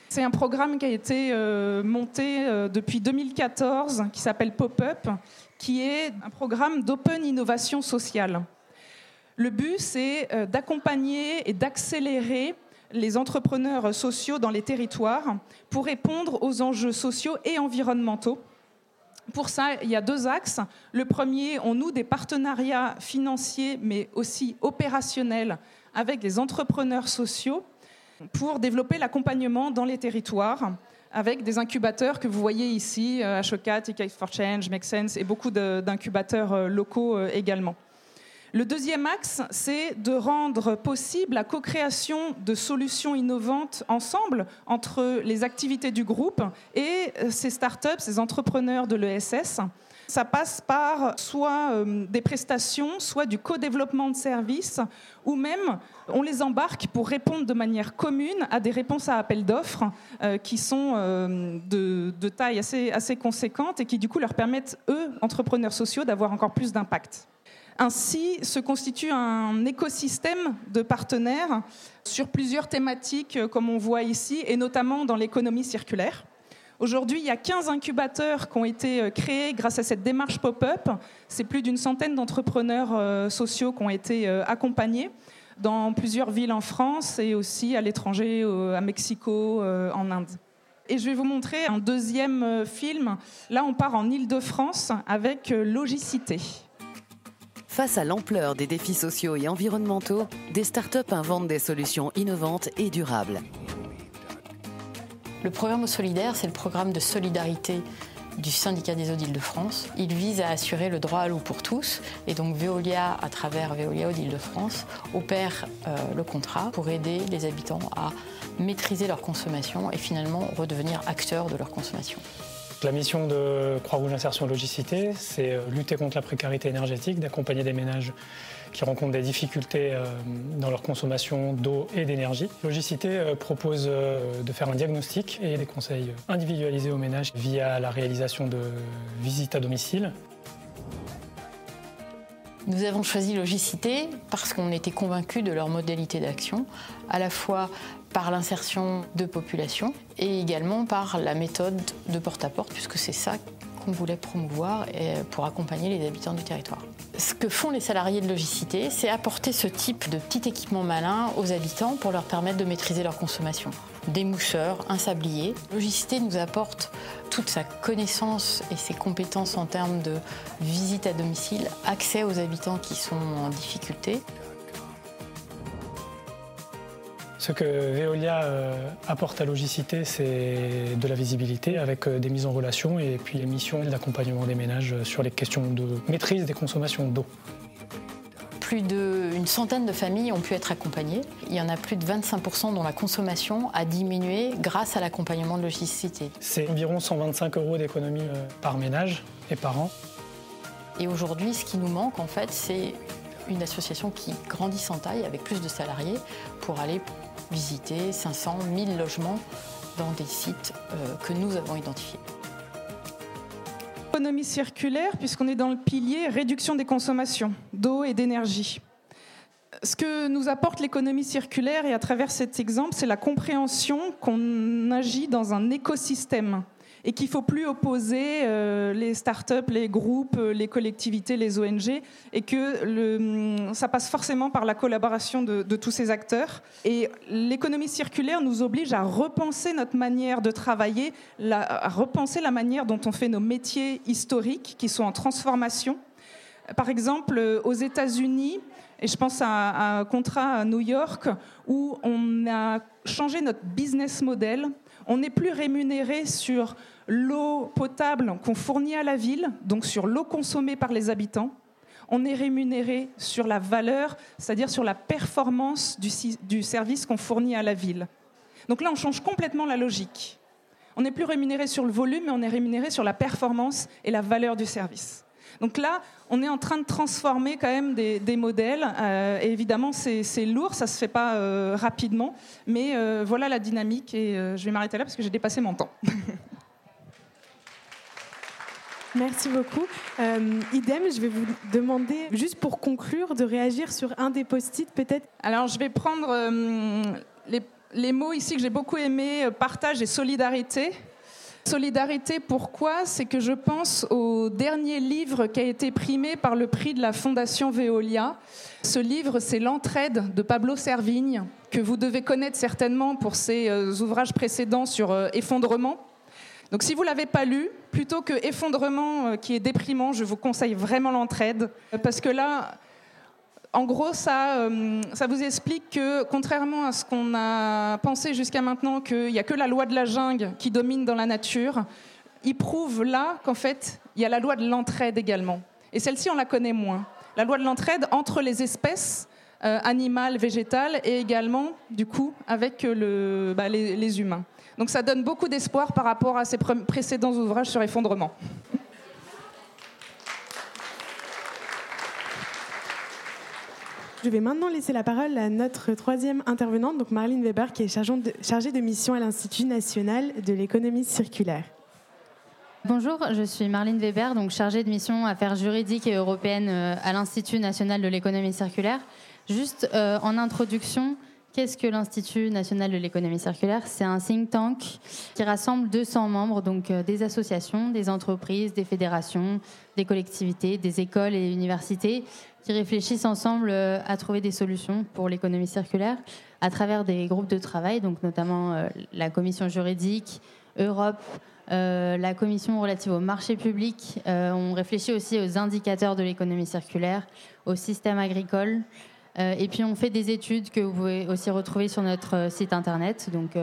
C'est un programme qui a été euh, monté depuis 2014, qui s'appelle Pop-up, qui est un programme d'open innovation sociale. Le but, c'est d'accompagner et d'accélérer les entrepreneurs sociaux dans les territoires pour répondre aux enjeux sociaux et environnementaux pour ça, il y a deux axes. Le premier, on noue des partenariats financiers, mais aussi opérationnels avec les entrepreneurs sociaux pour développer l'accompagnement dans les territoires avec des incubateurs que vous voyez ici, HECAT, e Ticket for Change, Make Sense, et beaucoup d'incubateurs euh, locaux euh, également. Le deuxième axe, c'est de rendre possible la co-création de solutions innovantes ensemble entre les activités du groupe et euh, ces startups, ces entrepreneurs de l'ESS. Ça passe par soit euh, des prestations, soit du co-développement de services, ou même on les embarque pour répondre de manière commune à des réponses à appel d'offres euh, qui sont de, taille assez conséquente et qui du coup leur permettent, eux, entrepreneurs sociaux, d'avoir encore plus d'impact. Ainsi se constitue un écosystème de partenaires sur plusieurs thématiques, euh, comme on voit ici, et notamment dans l'économie circulaire. Aujourd'hui, il y a 15 incubateurs qui ont été euh, créés grâce à cette démarche pop-up. C'est plus d'une centaine d'entrepreneurs euh, sociaux qui ont été accompagnés dans plusieurs villes en France et aussi à l'étranger, à Mexico, en Inde. Et je vais vous montrer un deuxième film. Là, on part en Île-de-France avec Logicité. Face à l'ampleur des défis sociaux et environnementaux, des startups inventent des solutions innovantes et durables. Le programme solidaire, c'est le programme de solidarité du syndicat des eaux d'Île-de-France. Il vise à assurer le droit à l'eau pour tous et donc Veolia, à travers Veolia eau d'Île-de-France, opère euh, le contrat pour aider les habitants à maîtriser leur consommation et finalement redevenir acteurs de leur consommation. La mission de Croix-Rouge Insertion Logicité, c'est euh, lutter contre la précarité énergétique, d'accompagner des ménages qui rencontrent des difficultés euh, dans leur consommation d'eau et d'énergie. Logicité euh, propose de faire un diagnostic et des conseils individualisés aux ménages via la réalisation de visites à domicile. Nous avons choisi Logicité parce qu'on était convaincus de leur modalité d'action, à la fois par l'insertion de population et également par la méthode de porte-à-porte, puisque c'est ça qu'on voulait promouvoir pour accompagner les habitants du territoire. Ce que font les salariés de Logicité, c'est apporter ce type de petit équipement malin aux habitants pour leur permettre de maîtriser leur consommation. Des mousseurs, un sablier. Logicité nous apporte toute sa connaissance et ses compétences en termes de visite à domicile, accès aux habitants qui sont en difficulté. Ce que Veolia euh, apporte à Logicité, c'est de la visibilité avec euh, des mises en relation et puis les missions d'accompagnement des ménages sur les questions de maîtrise des consommations d'eau. Plus d'une centaine de familles ont pu être accompagnées. Il y en a plus de 25% dont la consommation a diminué grâce à l'accompagnement de Logicité. C'est environ 125 euros d'économie euh, par ménage et par an. Et aujourd'hui, ce qui nous manque, en fait, c'est une association qui grandit en taille avec plus de salariés pour aller visiter 500, 1000 logements dans des sites euh, que nous avons identifiés. Économie circulaire, puisqu'on est dans le pilier réduction des consommations d'eau et d'énergie. Ce que nous apporte l'économie circulaire, et à travers cet exemple, c'est la compréhension qu'on agit dans un écosystème et qu'il ne faut plus opposer euh, les startups, les groupes, euh, les collectivités, les ONG, et que hum, ça passe forcément par la collaboration de, tous ces acteurs. Et l'économie circulaire nous oblige à repenser notre manière de travailler, à repenser la manière dont on fait nos métiers historiques qui sont en transformation. Par exemple, euh, aux États-Unis, et je pense à un contrat à New York où on a changé notre business model on n'est plus rémunéré sur l'eau potable qu'on fournit à la ville, donc sur l'eau consommée par les habitants. On est rémunéré sur la valeur, c'est-à-dire sur la performance du, service qu'on fournit à la ville. Donc là, on change complètement la logique. On n'est plus rémunéré sur le volume, mais on est rémunéré sur la performance et la valeur du service. Donc là, on est en train de transformer quand même des, modèles. Euh, et évidemment, c'est lourd, ça ne se fait pas euh, rapidement. Mais euh, voilà la dynamique. Et je vais m'arrêter là parce que j'ai dépassé mon temps. Merci beaucoup. idem, je vais vous demander, juste pour conclure, de réagir sur un des post-it peut-être. Alors, je vais prendre les, les, mots ici que j'ai beaucoup aimés, partage et solidarité. Solidarité, pourquoi? C'est que je pense au dernier livre qui a été primé par le prix de la Fondation Veolia. Ce livre, c'est L'entraide de Pablo Servigne, que vous devez connaître certainement pour ses euh, ouvrages précédents sur euh, effondrement. Donc si vous ne l'avez pas lu, plutôt que effondrement euh, qui est déprimant, je vous conseille vraiment l'entraide, parce que là, en gros, euh, ça, vous explique que, contrairement à ce qu'on a pensé jusqu'à maintenant, qu'il n'y a que la loi de la jungle qui domine dans la nature, il prouve là qu'en fait, il y a la loi de l'entraide également. Et celle-ci, on la connaît moins. La loi de l'entraide entre les espèces euh, animales, végétales, et également, du coup, avec bah, les, humains. Donc ça donne beaucoup d'espoir par rapport à ces précédents ouvrages sur effondrement. Je vais maintenant laisser la parole à notre troisième intervenante, donc Marlene Weber, qui est chargée de mission à l'Institut national de l'économie circulaire. Bonjour, je suis Marlene Weber, chargée de mission affaires juridiques et européennes euh, à l'Institut national de l'économie circulaire. Juste euh, en introduction, Qu'est-ce que l'Institut national de l'économie circulaire? C'est un think tank qui rassemble 200 membres, donc euh, des associations, des entreprises, des fédérations, des collectivités, des écoles et universités, qui réfléchissent ensemble à trouver des solutions pour l'économie circulaire à travers des groupes de travail, donc notamment la commission juridique, Europe, la commission relative au marché public. on réfléchit aussi aux indicateurs de l'économie circulaire, au système agricole. et puis on fait des études que vous pouvez aussi retrouver sur notre site internet. Donc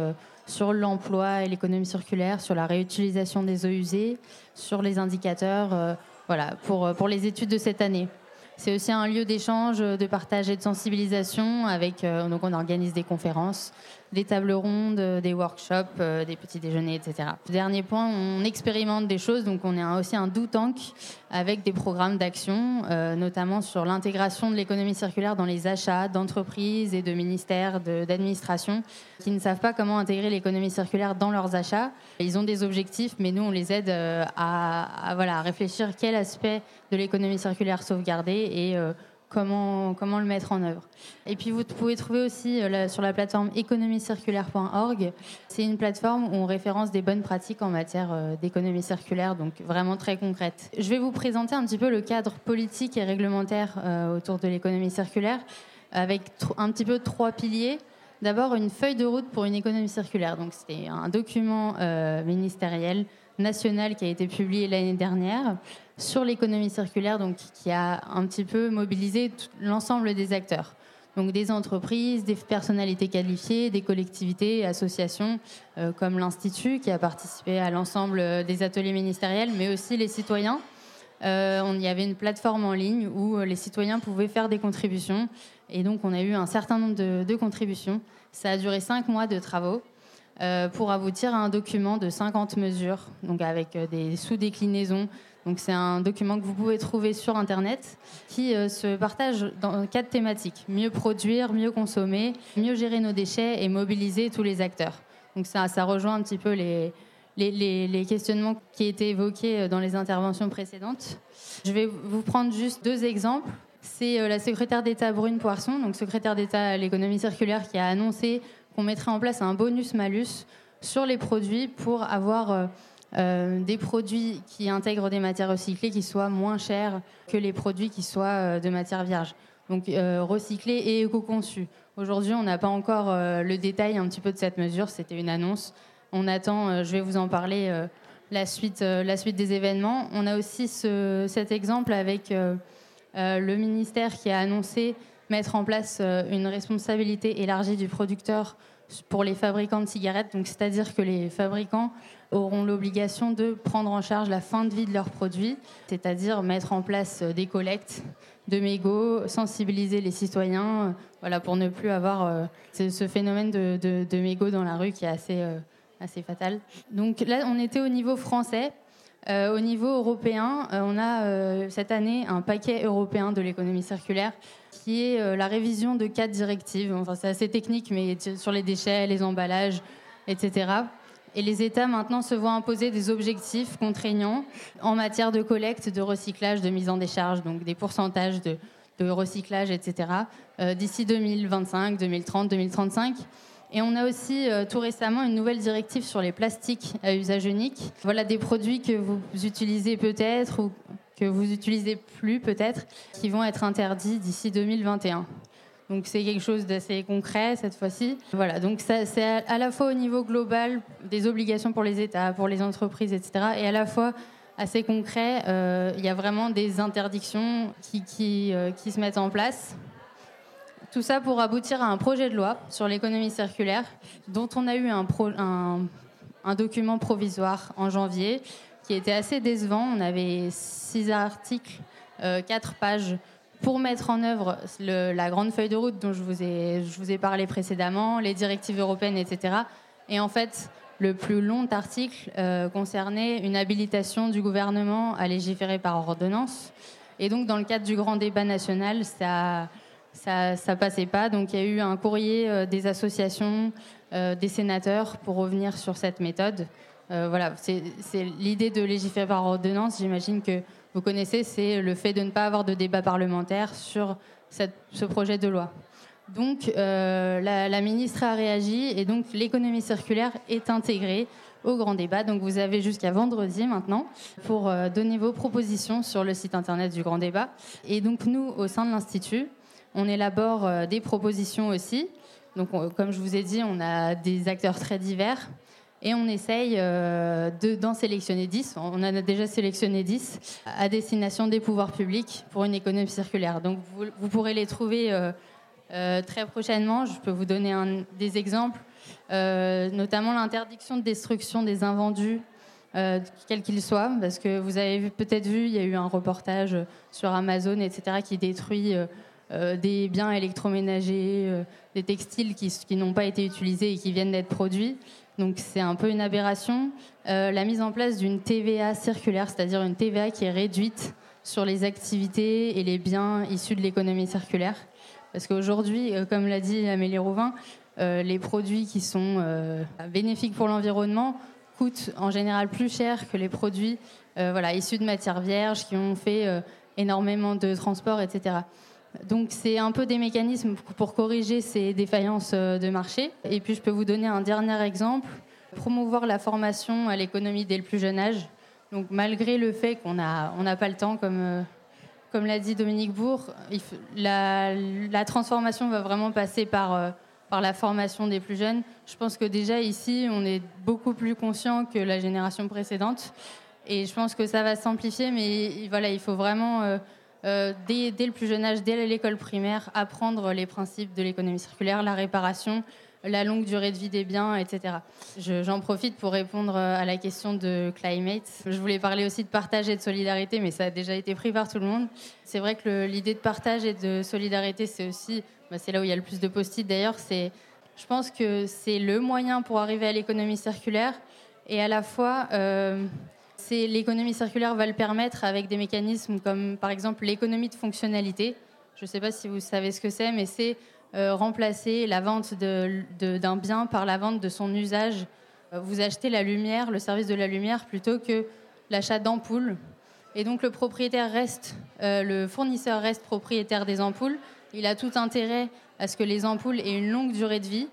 sur l'emploi et l'économie circulaire, sur la réutilisation des eaux usées, sur les indicateurs, euh, voilà, pour, pour les études de cette année. C'est aussi un lieu d'échange, de partage et de sensibilisation. Avec, euh, donc on organise des conférences, des tables rondes, des workshops, euh, des petits déjeuners, etc. Dernier point, on expérimente des choses. Donc on est aussi un do tank avec des programmes d'action, euh, notamment sur l'intégration de l'économie circulaire dans les achats d'entreprises et de ministères, d'administration, qui ne savent pas comment intégrer l'économie circulaire dans leurs achats. Ils ont des objectifs, mais nous on les aide à, voilà, à réfléchir quel aspect de l'économie circulaire sauvegarder et euh, comment, le mettre en œuvre. Et puis vous pouvez trouver aussi euh, sur la plateforme économiecirculaire.org, c'est une plateforme où on référence des bonnes pratiques en matière euh, d'économie circulaire, donc vraiment très concrète. Je vais vous présenter un petit peu le cadre politique et réglementaire autour de l'économie circulaire, avec un petit peu trois piliers. D'abord, une feuille de route pour une économie circulaire. Donc, c'était un document ministériel national qui a été publié l'année dernière sur l'économie circulaire, donc qui a un petit peu mobilisé l'ensemble des acteurs. Donc des entreprises, des personnalités qualifiées, des collectivités, associations euh, comme l'Institut qui a participé à l'ensemble des ateliers ministériels, mais aussi les citoyens. Euh, on y avait une plateforme en ligne où les citoyens pouvaient faire des contributions. Et donc on a eu un certain nombre de contributions. Ça a duré cinq mois de travaux. Euh, pour aboutir à un document de 50 mesures, donc avec euh, des sous-déclinaisons. Donc c'est un document que vous pouvez trouver sur Internet qui euh, se partage dans quatre thématiques mieux produire, mieux consommer, mieux gérer nos déchets et mobiliser tous les acteurs. Donc ça, rejoint un petit peu les, les, les, questionnements qui étaient évoqués dans les interventions précédentes. Je vais vous prendre juste deux exemples. C'est la secrétaire d'État Brune Poisson, donc secrétaire d'État à l'économie circulaire, qui a annoncé qu'on mettrait en place un bonus-malus sur les produits pour avoir euh, euh, des produits qui intègrent des matières recyclées qui soient moins chers que les produits qui soient euh, de matière vierge. Donc recyclés et éco-conçus. Aujourd'hui, on n'a pas encore le détail un petit peu de cette mesure. C'était une annonce. On attend, je vais vous en parler, la, suite, la suite des événements. On a aussi cet exemple avec le ministère qui a annoncé mettre en place euh, une responsabilité élargie du producteur pour les fabricants de cigarettes. Donc, c'est-à-dire que les fabricants auront l'obligation de prendre en charge la fin de vie de leurs produits, c'est-à-dire mettre en place euh, des collectes de mégots, sensibiliser les citoyens, euh, voilà, pour ne plus avoir ce phénomène de, de, mégots dans la rue qui est assez, assez fatal. Donc là, on était au niveau français. Au niveau européen, on a cette année un paquet européen de l'économie circulaire qui est euh, la révision de quatre directives. Enfin, c'est assez technique, mais sur les déchets, les emballages, etc. Et les États maintenant se voient imposer des objectifs contraignants en matière de collecte, de recyclage, de mise en décharge, donc des pourcentages de, recyclage, etc. Euh, d'ici 2025, 2030, 2035. Et on a aussi euh, tout récemment une nouvelle directive sur les plastiques à usage unique. Voilà des produits que vous utilisez peut-être ou que vous utilisez plus peut-être, qui vont être interdits d'ici 2021. Donc c'est quelque chose d'assez concret cette fois-ci. Voilà, donc c'est à la fois au niveau global des obligations pour les États, pour les entreprises, etc. Et à la fois assez concret, euh, il y a vraiment des interdictions qui, qui, euh, qui, se mettent en place. Tout ça pour aboutir à un projet de loi sur l'économie circulaire dont on a eu un, document provisoire en janvier qui était assez décevant. On avait six articles, euh, quatre pages pour mettre en œuvre la grande feuille de route dont je vous, ai, parlé précédemment, les directives européennes, etc. Et en fait, le plus long article euh, concernait une habilitation du gouvernement à légiférer par ordonnance. Et donc, dans le cadre du grand débat national, ça ça, ça passait pas. Donc, il y a eu un courrier euh, des associations, des sénateurs pour revenir sur cette méthode. Euh, voilà, c'est l'idée de légiférer par ordonnance, j'imagine que vous connaissez, c'est le fait de ne pas avoir de débat parlementaire sur ce projet de loi. Donc, euh, la, ministre a réagi et donc l'économie circulaire est intégrée au grand débat. Donc vous avez jusqu'à vendredi maintenant pour euh, donner vos propositions sur le site internet du grand débat. Et donc nous, au sein de l'Institut, on élabore euh, des propositions aussi. Donc comme je vous ai dit, on a des acteurs très divers. Et on essaye euh, d'en sélectionner 10. On en a déjà sélectionné 10 à destination des pouvoirs publics pour une économie circulaire. Donc vous, pourrez les trouver très prochainement. Je peux vous donner des exemples. Euh, notamment l'interdiction de destruction des invendus, euh, quels qu'ils soient, parce que vous avez peut-être vu, il y a eu un reportage sur Amazon, etc., qui détruit euh, des biens électroménagers, des textiles qui, n'ont pas été utilisés et qui viennent d'être produits. Donc c'est un peu une aberration. la mise en place d'une TVA circulaire, c'est-à-dire une TVA qui est réduite sur les activités et les biens issus de l'économie circulaire. Parce qu'aujourd'hui, comme l'a dit Amélie Rouvin, euh, les produits qui sont euh, bénéfiques pour l'environnement coûtent en général plus cher que les produits euh, voilà, issus de matières vierges qui ont fait énormément de transport, etc. Donc c'est un peu des mécanismes pour corriger ces défaillances de marché. Et puis je peux vous donner un dernier exemple, promouvoir la formation à l'économie dès le plus jeune âge. Donc malgré le fait qu'on n'a on pas le temps, comme, comme l'a dit Dominique Bourg, la, la, transformation va vraiment passer par par la formation des plus jeunes. Je pense que déjà ici, on est beaucoup plus conscient que la génération précédente. Et je pense que ça va s'amplifier, mais voilà, il faut vraiment, euh, euh, dès, le plus jeune âge, dès l'école primaire, apprendre les principes de l'économie circulaire, la réparation, la longue durée de vie des biens, etc. J'en profite pour répondre à la question de Climate. Je voulais parler aussi de partage et de solidarité, mais ça a déjà été pris par tout le monde. C'est vrai que l'idée de partage et de solidarité, c'est aussi bah, c'est là où il y a le plus de post-it d'ailleurs, c'est, je pense que c'est le moyen pour arriver à l'économie circulaire et à la fois, euh, l'économie circulaire va le permettre avec des mécanismes comme par exemple l'économie de fonctionnalité. Je ne sais pas si vous savez ce que c'est, mais c'est euh, remplacer la vente d'un bien par la vente de son usage. Euh, vous achetez la lumière, le service de la lumière, plutôt que l'achat d'ampoules. Et donc le propriétaire reste, le fournisseur reste propriétaire des ampoules, il a tout intérêt à ce que les ampoules aient une longue durée de vie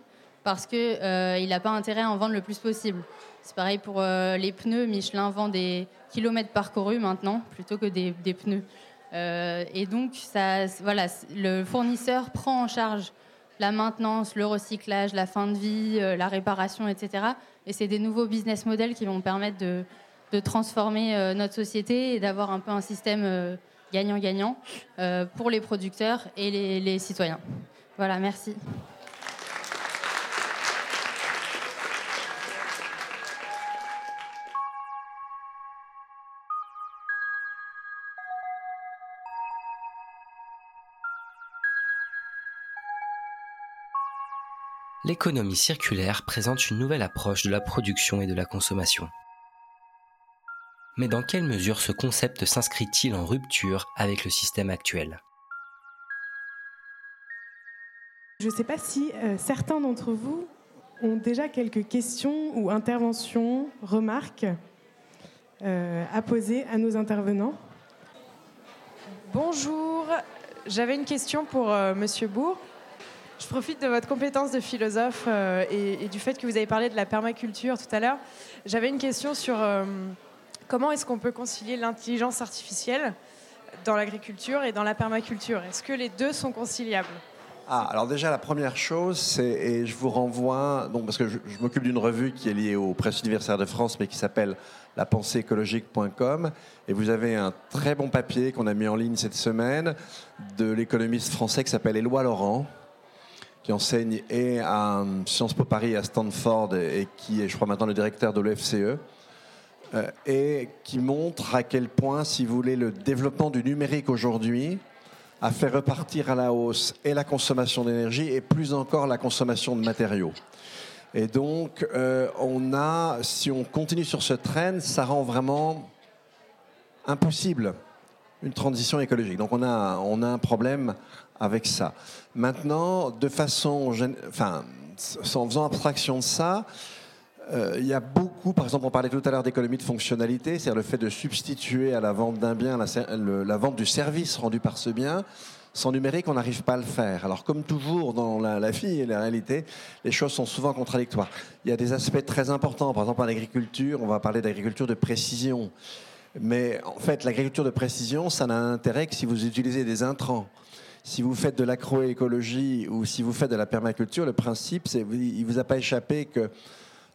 parce qu'il euh, n'a pas intérêt à en vendre le plus possible. C'est pareil pour euh, les pneus. Michelin vend des kilomètres parcourus maintenant plutôt que des, pneus. Euh, et donc, voilà, le fournisseur prend en charge la maintenance, le recyclage, la fin de vie, la réparation, etc. Et c'est des nouveaux business models qui vont permettre de, transformer notre société et d'avoir un peu un système gagnant-gagnant euh, pour les producteurs et les, citoyens. Voilà, merci. L'économie circulaire présente une nouvelle approche de la production et de la consommation. Mais dans quelle mesure ce concept s'inscrit-il en rupture avec le système actuel? Je ne sais pas si euh, certains d'entre vous ont déjà quelques questions ou interventions, remarques euh, à poser à nos intervenants. Bonjour, j'avais une question pour euh, Monsieur Bourg. Je profite de votre compétence de philosophe et, du fait que vous avez parlé de la permaculture tout à l'heure. J'avais une question sur Comment est-ce qu'on peut concilier l'intelligence artificielle dans l'agriculture et dans la permaculture? Est-ce que les deux sont conciliables? Ah, alors déjà la première chose, c'est et je vous renvoie donc parce que je, m'occupe d'une revue qui est liée aux presses universitaires de France, mais qui s'appelle la écologique.com et vous avez un très bon papier qu'on a mis en ligne cette semaine de l'économiste français qui s'appelle Éloi Laurent, qui enseigne à Sciences Po Paris à Stanford et qui est, je crois, maintenant le directeur de l'OFCE. Euh, et qui montre à quel point, si vous voulez, le développement du numérique aujourd'hui a fait repartir à la hausse et la consommation d'énergie et plus encore la consommation de matériaux. Et donc, euh, on a, si on continue sur ce train, ça rend vraiment impossible une transition écologique. Donc, on a, on a un problème avec ça. Maintenant, de façon, en faisant abstraction de ça, euh, il y a beaucoup, par exemple, on parlait tout à l'heure d'économie de fonctionnalité, c'est-à-dire le fait de substituer à la vente d'un bien la, vente du service rendu par ce bien. Sans numérique, on n'arrive pas à le faire. Alors, comme toujours dans la, vie et la réalité, les choses sont souvent contradictoires. Il y a des aspects très importants. Par exemple, en agriculture, on va parler d'agriculture de précision. Mais en fait, l'agriculture de précision, ça n'a intérêt que si vous utilisez des intrants. Si vous faites de l'agroécologie ou si vous faites de la permaculture, le principe, c'est il vous a pas échappé que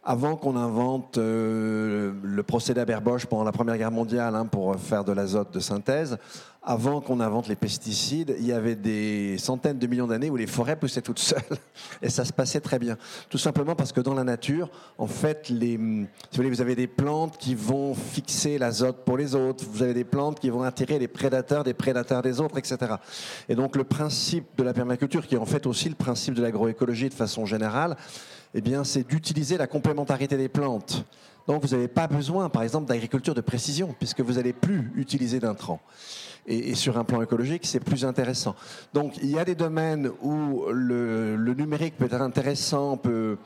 avant qu'on invente euh, le procédé Aberbosch pendant la Première Guerre mondiale hein, pour faire de l'azote de synthèse, avant qu'on invente les pesticides, il y avait des centaines de millions d'années où les forêts poussaient toutes seules et ça se passait très bien. Tout simplement parce que dans la nature, en fait, les, vous, voulez, vous avez des plantes qui vont fixer l'azote pour les autres, vous avez des plantes qui vont attirer les prédateurs des prédateurs des autres, etc. Et donc le principe de la permaculture, qui est en fait aussi le principe de l'agroécologie de façon générale, eh bien, c'est d'utiliser la complémentarité des plantes. Donc, vous n'avez pas besoin, par exemple, d'agriculture de précision, puisque vous n'allez plus utiliser d'intrants. Et, sur un plan écologique, c'est plus intéressant. Donc, il y a des domaines où le, numérique peut être intéressant, peut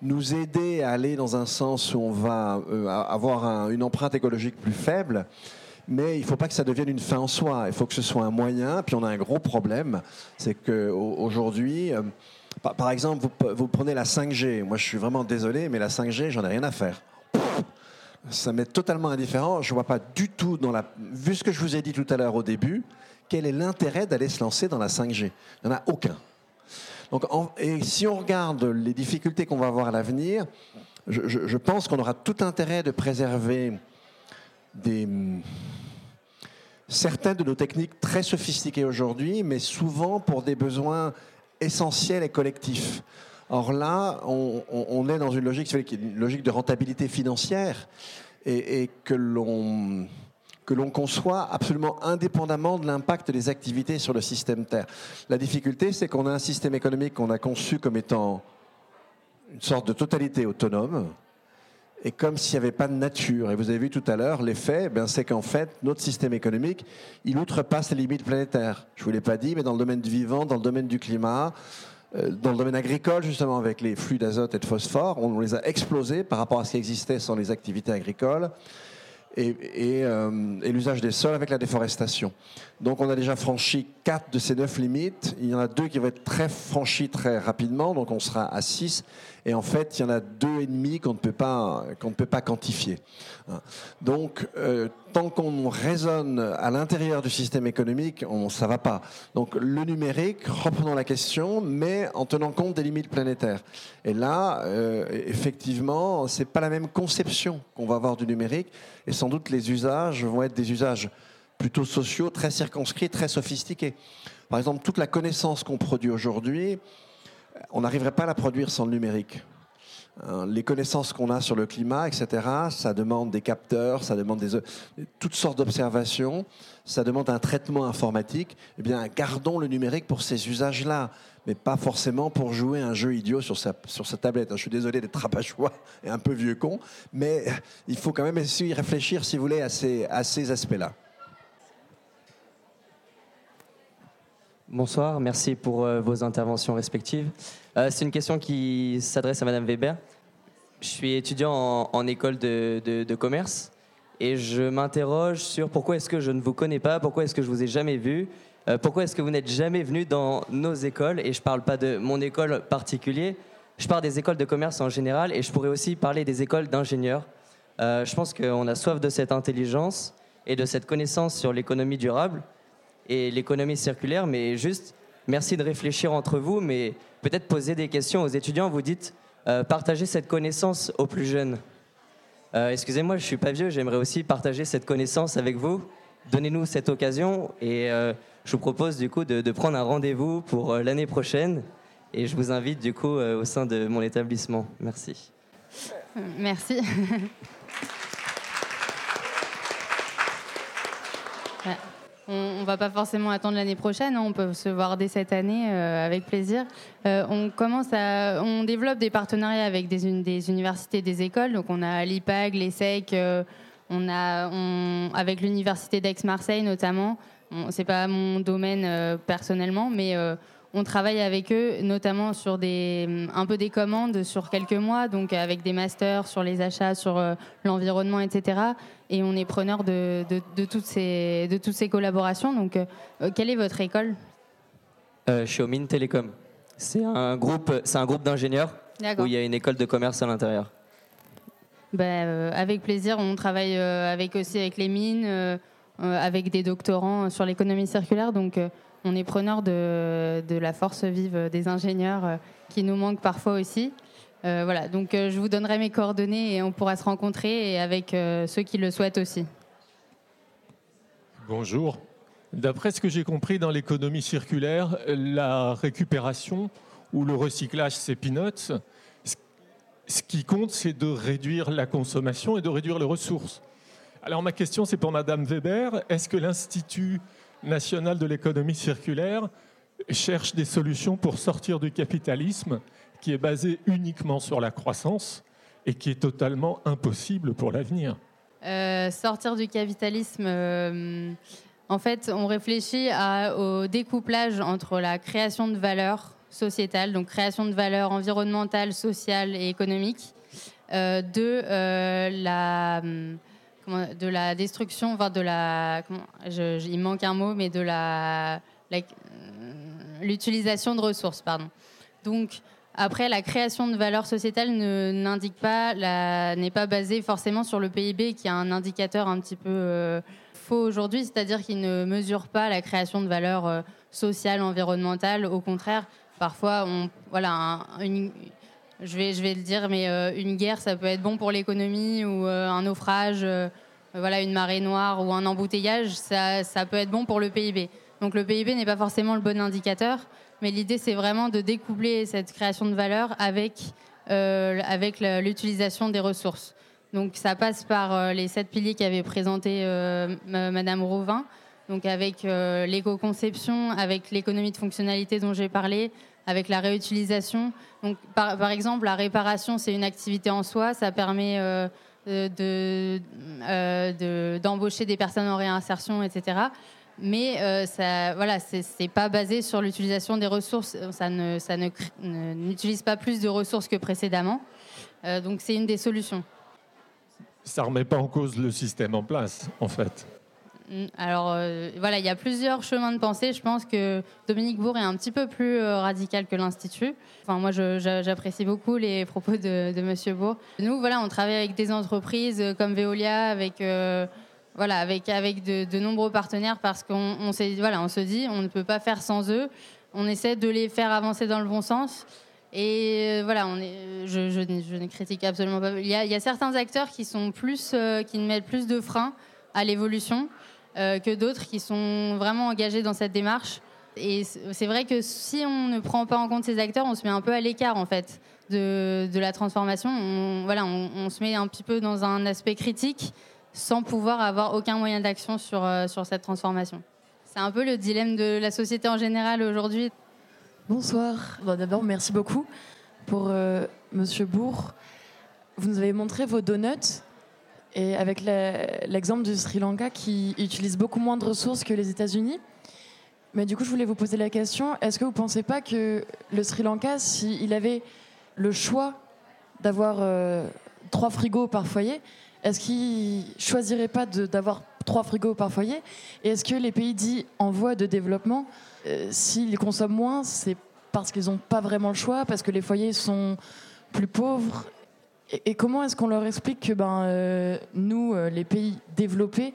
nous aider à aller dans un sens où on va euh, avoir une empreinte écologique plus faible. Mais il ne faut pas que ça devienne une fin en soi. Il faut que ce soit un moyen. Puis on a un gros problème, c'est qu'aujourd'hui, euh, par, exemple, vous, prenez la 5G. Moi, je suis vraiment désolé, mais la 5G, j'en ai rien à faire. Ça m'est totalement indifférent. Je ne vois pas du tout, dans la... vu ce que je vous ai dit tout à l'heure au début, quel est l'intérêt d'aller se lancer dans la 5G Il n'y en a aucun. Donc, et si on regarde les difficultés qu'on va avoir à l'avenir, je, pense qu'on aura tout intérêt de préserver des, certaines de nos techniques très sophistiquées aujourd'hui, mais souvent pour des besoins essentiel et collectif. Or là, on, est dans une logique, de rentabilité financière et, que l'on conçoit absolument indépendamment de l'impact des activités sur le système Terre. La difficulté, c'est qu'on a un système économique qu'on a conçu comme étant une sorte de totalité autonome, et comme s'il n'y avait pas de nature. Et vous avez vu tout à l'heure, l'effet, ben, c'est qu'en fait, notre système économique, il outrepasse les limites planétaires. Je ne vous l'ai pas dit, mais dans le domaine du vivant, dans le domaine du climat, dans le domaine agricole, justement, avec les flux d'azote et de phosphore, on les a explosés par rapport à ce qui existait sans les activités agricoles et, euh, l'usage des sols avec la déforestation. Donc on a déjà franchi quatre de ces neuf limites. Il y en a deux qui vont être très franchis très rapidement, donc on sera à 6. Et en fait, il y en a deux et demi qu'on ne peut pas qu'on ne peut pas quantifier. Hein. Donc, euh, tant qu'on raisonne à l'intérieur du système économique, on, ça va pas. Donc, le numérique, reprenons la question, mais en tenant compte des limites planétaires. Et là, euh, effectivement, c'est pas la même conception qu'on va avoir du numérique, et sans doute les usages vont être des usages plutôt sociaux, très circonscrits, très sophistiqués. Par exemple, toute la connaissance qu'on produit aujourd'hui, on n'arriverait pas à la produire sans le numérique. Hein, les connaissances qu'on a sur le climat, etc., ça demande des capteurs, ça demande des, toutes sortes d'observations, ça demande un traitement informatique. Eh bien, gardons le numérique pour ces usages-là, mais pas forcément pour jouer un jeu idiot sur sa, sur sa tablette. Je suis désolé d'être rabat-joie et un peu vieux con, mais il faut quand même essayer de réfléchir, si vous voulez, à ces, à ces aspects-là. Bonsoir, merci pour euh, vos interventions respectives. Euh, c'est une question qui s'adresse à Madame Weber. Je suis étudiant en, école de, commerce et je m'interroge sur pourquoi est-ce que je ne vous connais pas, pourquoi est-ce que je vous ai jamais vu, euh, pourquoi est-ce que vous n'êtes jamais venu dans nos écoles. Et je ne parle pas de mon école particulière, je parle des écoles de commerce en général et je pourrais aussi parler des écoles d'ingénieurs. je pense qu'on a soif de cette intelligence et de cette connaissance sur l'économie durable et l'économie circulaire, mais juste merci de réfléchir entre vous, mais peut-être poser des questions aux étudiants. Vous dites euh, partager cette connaissance aux plus jeunes. Euh, excusez-moi, je suis pas vieux, j'aimerais aussi partager cette connaissance avec vous. Donnez-nous cette occasion et euh, je vous propose du coup de, de prendre un rendez-vous pour l'année prochaine et je vous invite du coup au sein de mon établissement. Merci. Merci. On ne va pas forcément attendre l'année prochaine, hein. on peut se voir dès cette année euh, avec plaisir. Euh, on commence à, on développe des partenariats avec des, des universités, des écoles. Donc on a l'IPAG, l'ESSEC, euh, on a avec l'université d'Aix-Marseille notamment. C'est pas mon domaine personnellement, mais on travaille avec eux, notamment sur des, un peu des commandes sur quelques mois, donc avec des masters sur les achats, sur l'environnement, etc. Et on est preneur de, de, toutes, ces, de toutes ces collaborations. Donc, euh, quelle est votre école euh, Je suis au Mines Télécom. C'est un groupe, c'est un groupe d'ingénieurs où il y a une école de commerce à l'intérieur. Ben, avec plaisir, on travaille avec aussi avec les mines, avec des doctorants sur l'économie circulaire, donc on est preneur de, de, la force vive des ingénieurs qui nous manque parfois aussi. Voilà, donc je vous donnerai mes coordonnées et on pourra se rencontrer avec ceux qui le souhaitent aussi. Bonjour. D'après ce que j'ai compris dans l'économie circulaire, la récupération ou le recyclage, c'est peanuts. Ce qui compte, c'est de réduire la consommation et de réduire les ressources. Alors ma question, c'est pour Madame Weber. Est-ce que l'Institut national de l'économie circulaire cherche des solutions pour sortir du capitalisme qui est basé uniquement sur la croissance et qui est totalement impossible pour l'avenir euh, sortir du capitalisme, euh, en fait, on réfléchit au découplage entre la création de valeur sociétale, donc création de valeur environnementale, sociale et économique, euh, de la de la destruction, enfin de la, il manque un mot, mais de la l'utilisation de ressources, pardon. Donc après, la création de valeur sociétale n'est pas basée forcément sur le PIB, qui est un indicateur un petit peu euh, faux aujourd'hui, c'est-à-dire qu'il ne mesure pas la création de valeur euh, sociale, environnementale. Au contraire, parfois, on, voilà, je vais, le dire, mais euh, une guerre, ça peut être bon pour l'économie ou un naufrage, voilà, une marée noire ou un embouteillage, ça peut être bon pour le PIB. Donc le PIB n'est pas forcément le bon indicateur. Mais l'idée, c'est vraiment de découpler cette création de valeur avec, euh, avec l'utilisation des ressources. Donc ça passe par euh, les sept piliers qu'avait présenté euh, Madame Rovin, donc avec l'éco-conception, avec l'économie de fonctionnalité dont j'ai parlé, avec la réutilisation. Donc par, exemple, la réparation, c'est une activité en soi, ça permet d'embaucher de, d'embaucher des personnes en réinsertion, etc mais euh, ça, voilà, c'est pas basé sur l'utilisation des ressources. Ça ne, ça n'utilise pas plus de ressources que précédemment. Euh, donc c'est une des solutions. Ça remet pas en cause le système en place, en fait. Mm, alors euh, voilà, il y a plusieurs chemins de pensée. Je pense que Dominique Bourg est un petit peu plus radical que l'Institut. Enfin, moi, j'apprécie beaucoup les propos de, de Monsieur Bourg. Nous, voilà, on travaille avec des entreprises comme Veolia, avec voilà, avec, avec de, nombreux partenaires parce qu'on on voilà, on se dit on ne peut pas faire sans eux. On essaie de les faire avancer dans le bon sens. Et euh, voilà, on est, je, ne critique absolument pas. Il y, a, certains acteurs qui, sont plus, euh, qui mettent plus de freins à l'évolution euh, que d'autres qui sont vraiment engagés dans cette démarche. Et c'est vrai que si on ne prend pas en compte ces acteurs, on se met un peu à l'écart en fait de, de la transformation. On, voilà, on, se met un petit peu dans un aspect critique sans pouvoir avoir aucun moyen d'action sur, euh, sur cette transformation. C'est un peu le dilemme de la société en général aujourd'hui. Bonsoir. D'abord, merci beaucoup pour euh, Monsieur Bourg. Vous nous avez montré vos donuts et avec l'exemple du Sri Lanka qui utilise beaucoup moins de ressources que les États-Unis. Mais du coup, je voulais vous poser la question est-ce que vous ne pensez pas que le Sri Lanka, s'il avait le choix d'avoir euh, trois frigos par foyer, est-ce qu'ils choisiraient pas d'avoir trois frigos par foyer? Et est-ce que les pays dits en voie de développement, euh, s'ils consomment moins, c'est parce qu'ils n'ont pas vraiment le choix, parce que les foyers sont plus pauvres? Et, comment est-ce qu'on leur explique que ben, euh, nous, euh, les pays développés,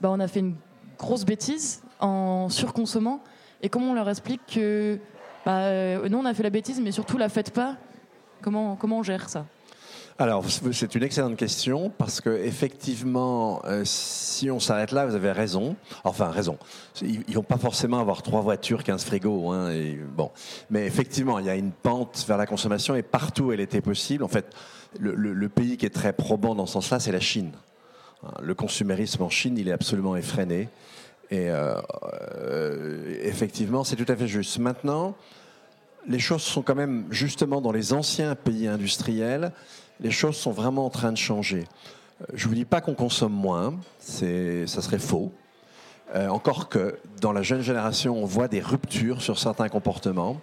ben, on a fait une grosse bêtise en surconsommant? Et comment on leur explique que ben, nous, on a fait la bêtise, mais surtout la faites pas? Comment, comment on gère ça? Alors, c'est une excellente question parce que effectivement, euh, si on s'arrête là, vous avez raison. Enfin, raison. Ils, ne vont pas forcément avoir trois voitures, 15 frigos. Hein, et, bon, mais effectivement, il y a une pente vers la consommation et partout elle était possible. En fait, le, pays qui est très probant dans ce sens-là, c'est la Chine. Le consumérisme en Chine, il est absolument effréné. Et euh, euh, effectivement, c'est tout à fait juste. Maintenant, les choses sont quand même justement dans les anciens pays industriels les choses sont vraiment en train de changer. Euh, je ne vous dis pas qu'on consomme moins, ça serait faux. Euh, encore que dans la jeune génération, on voit des ruptures sur certains comportements.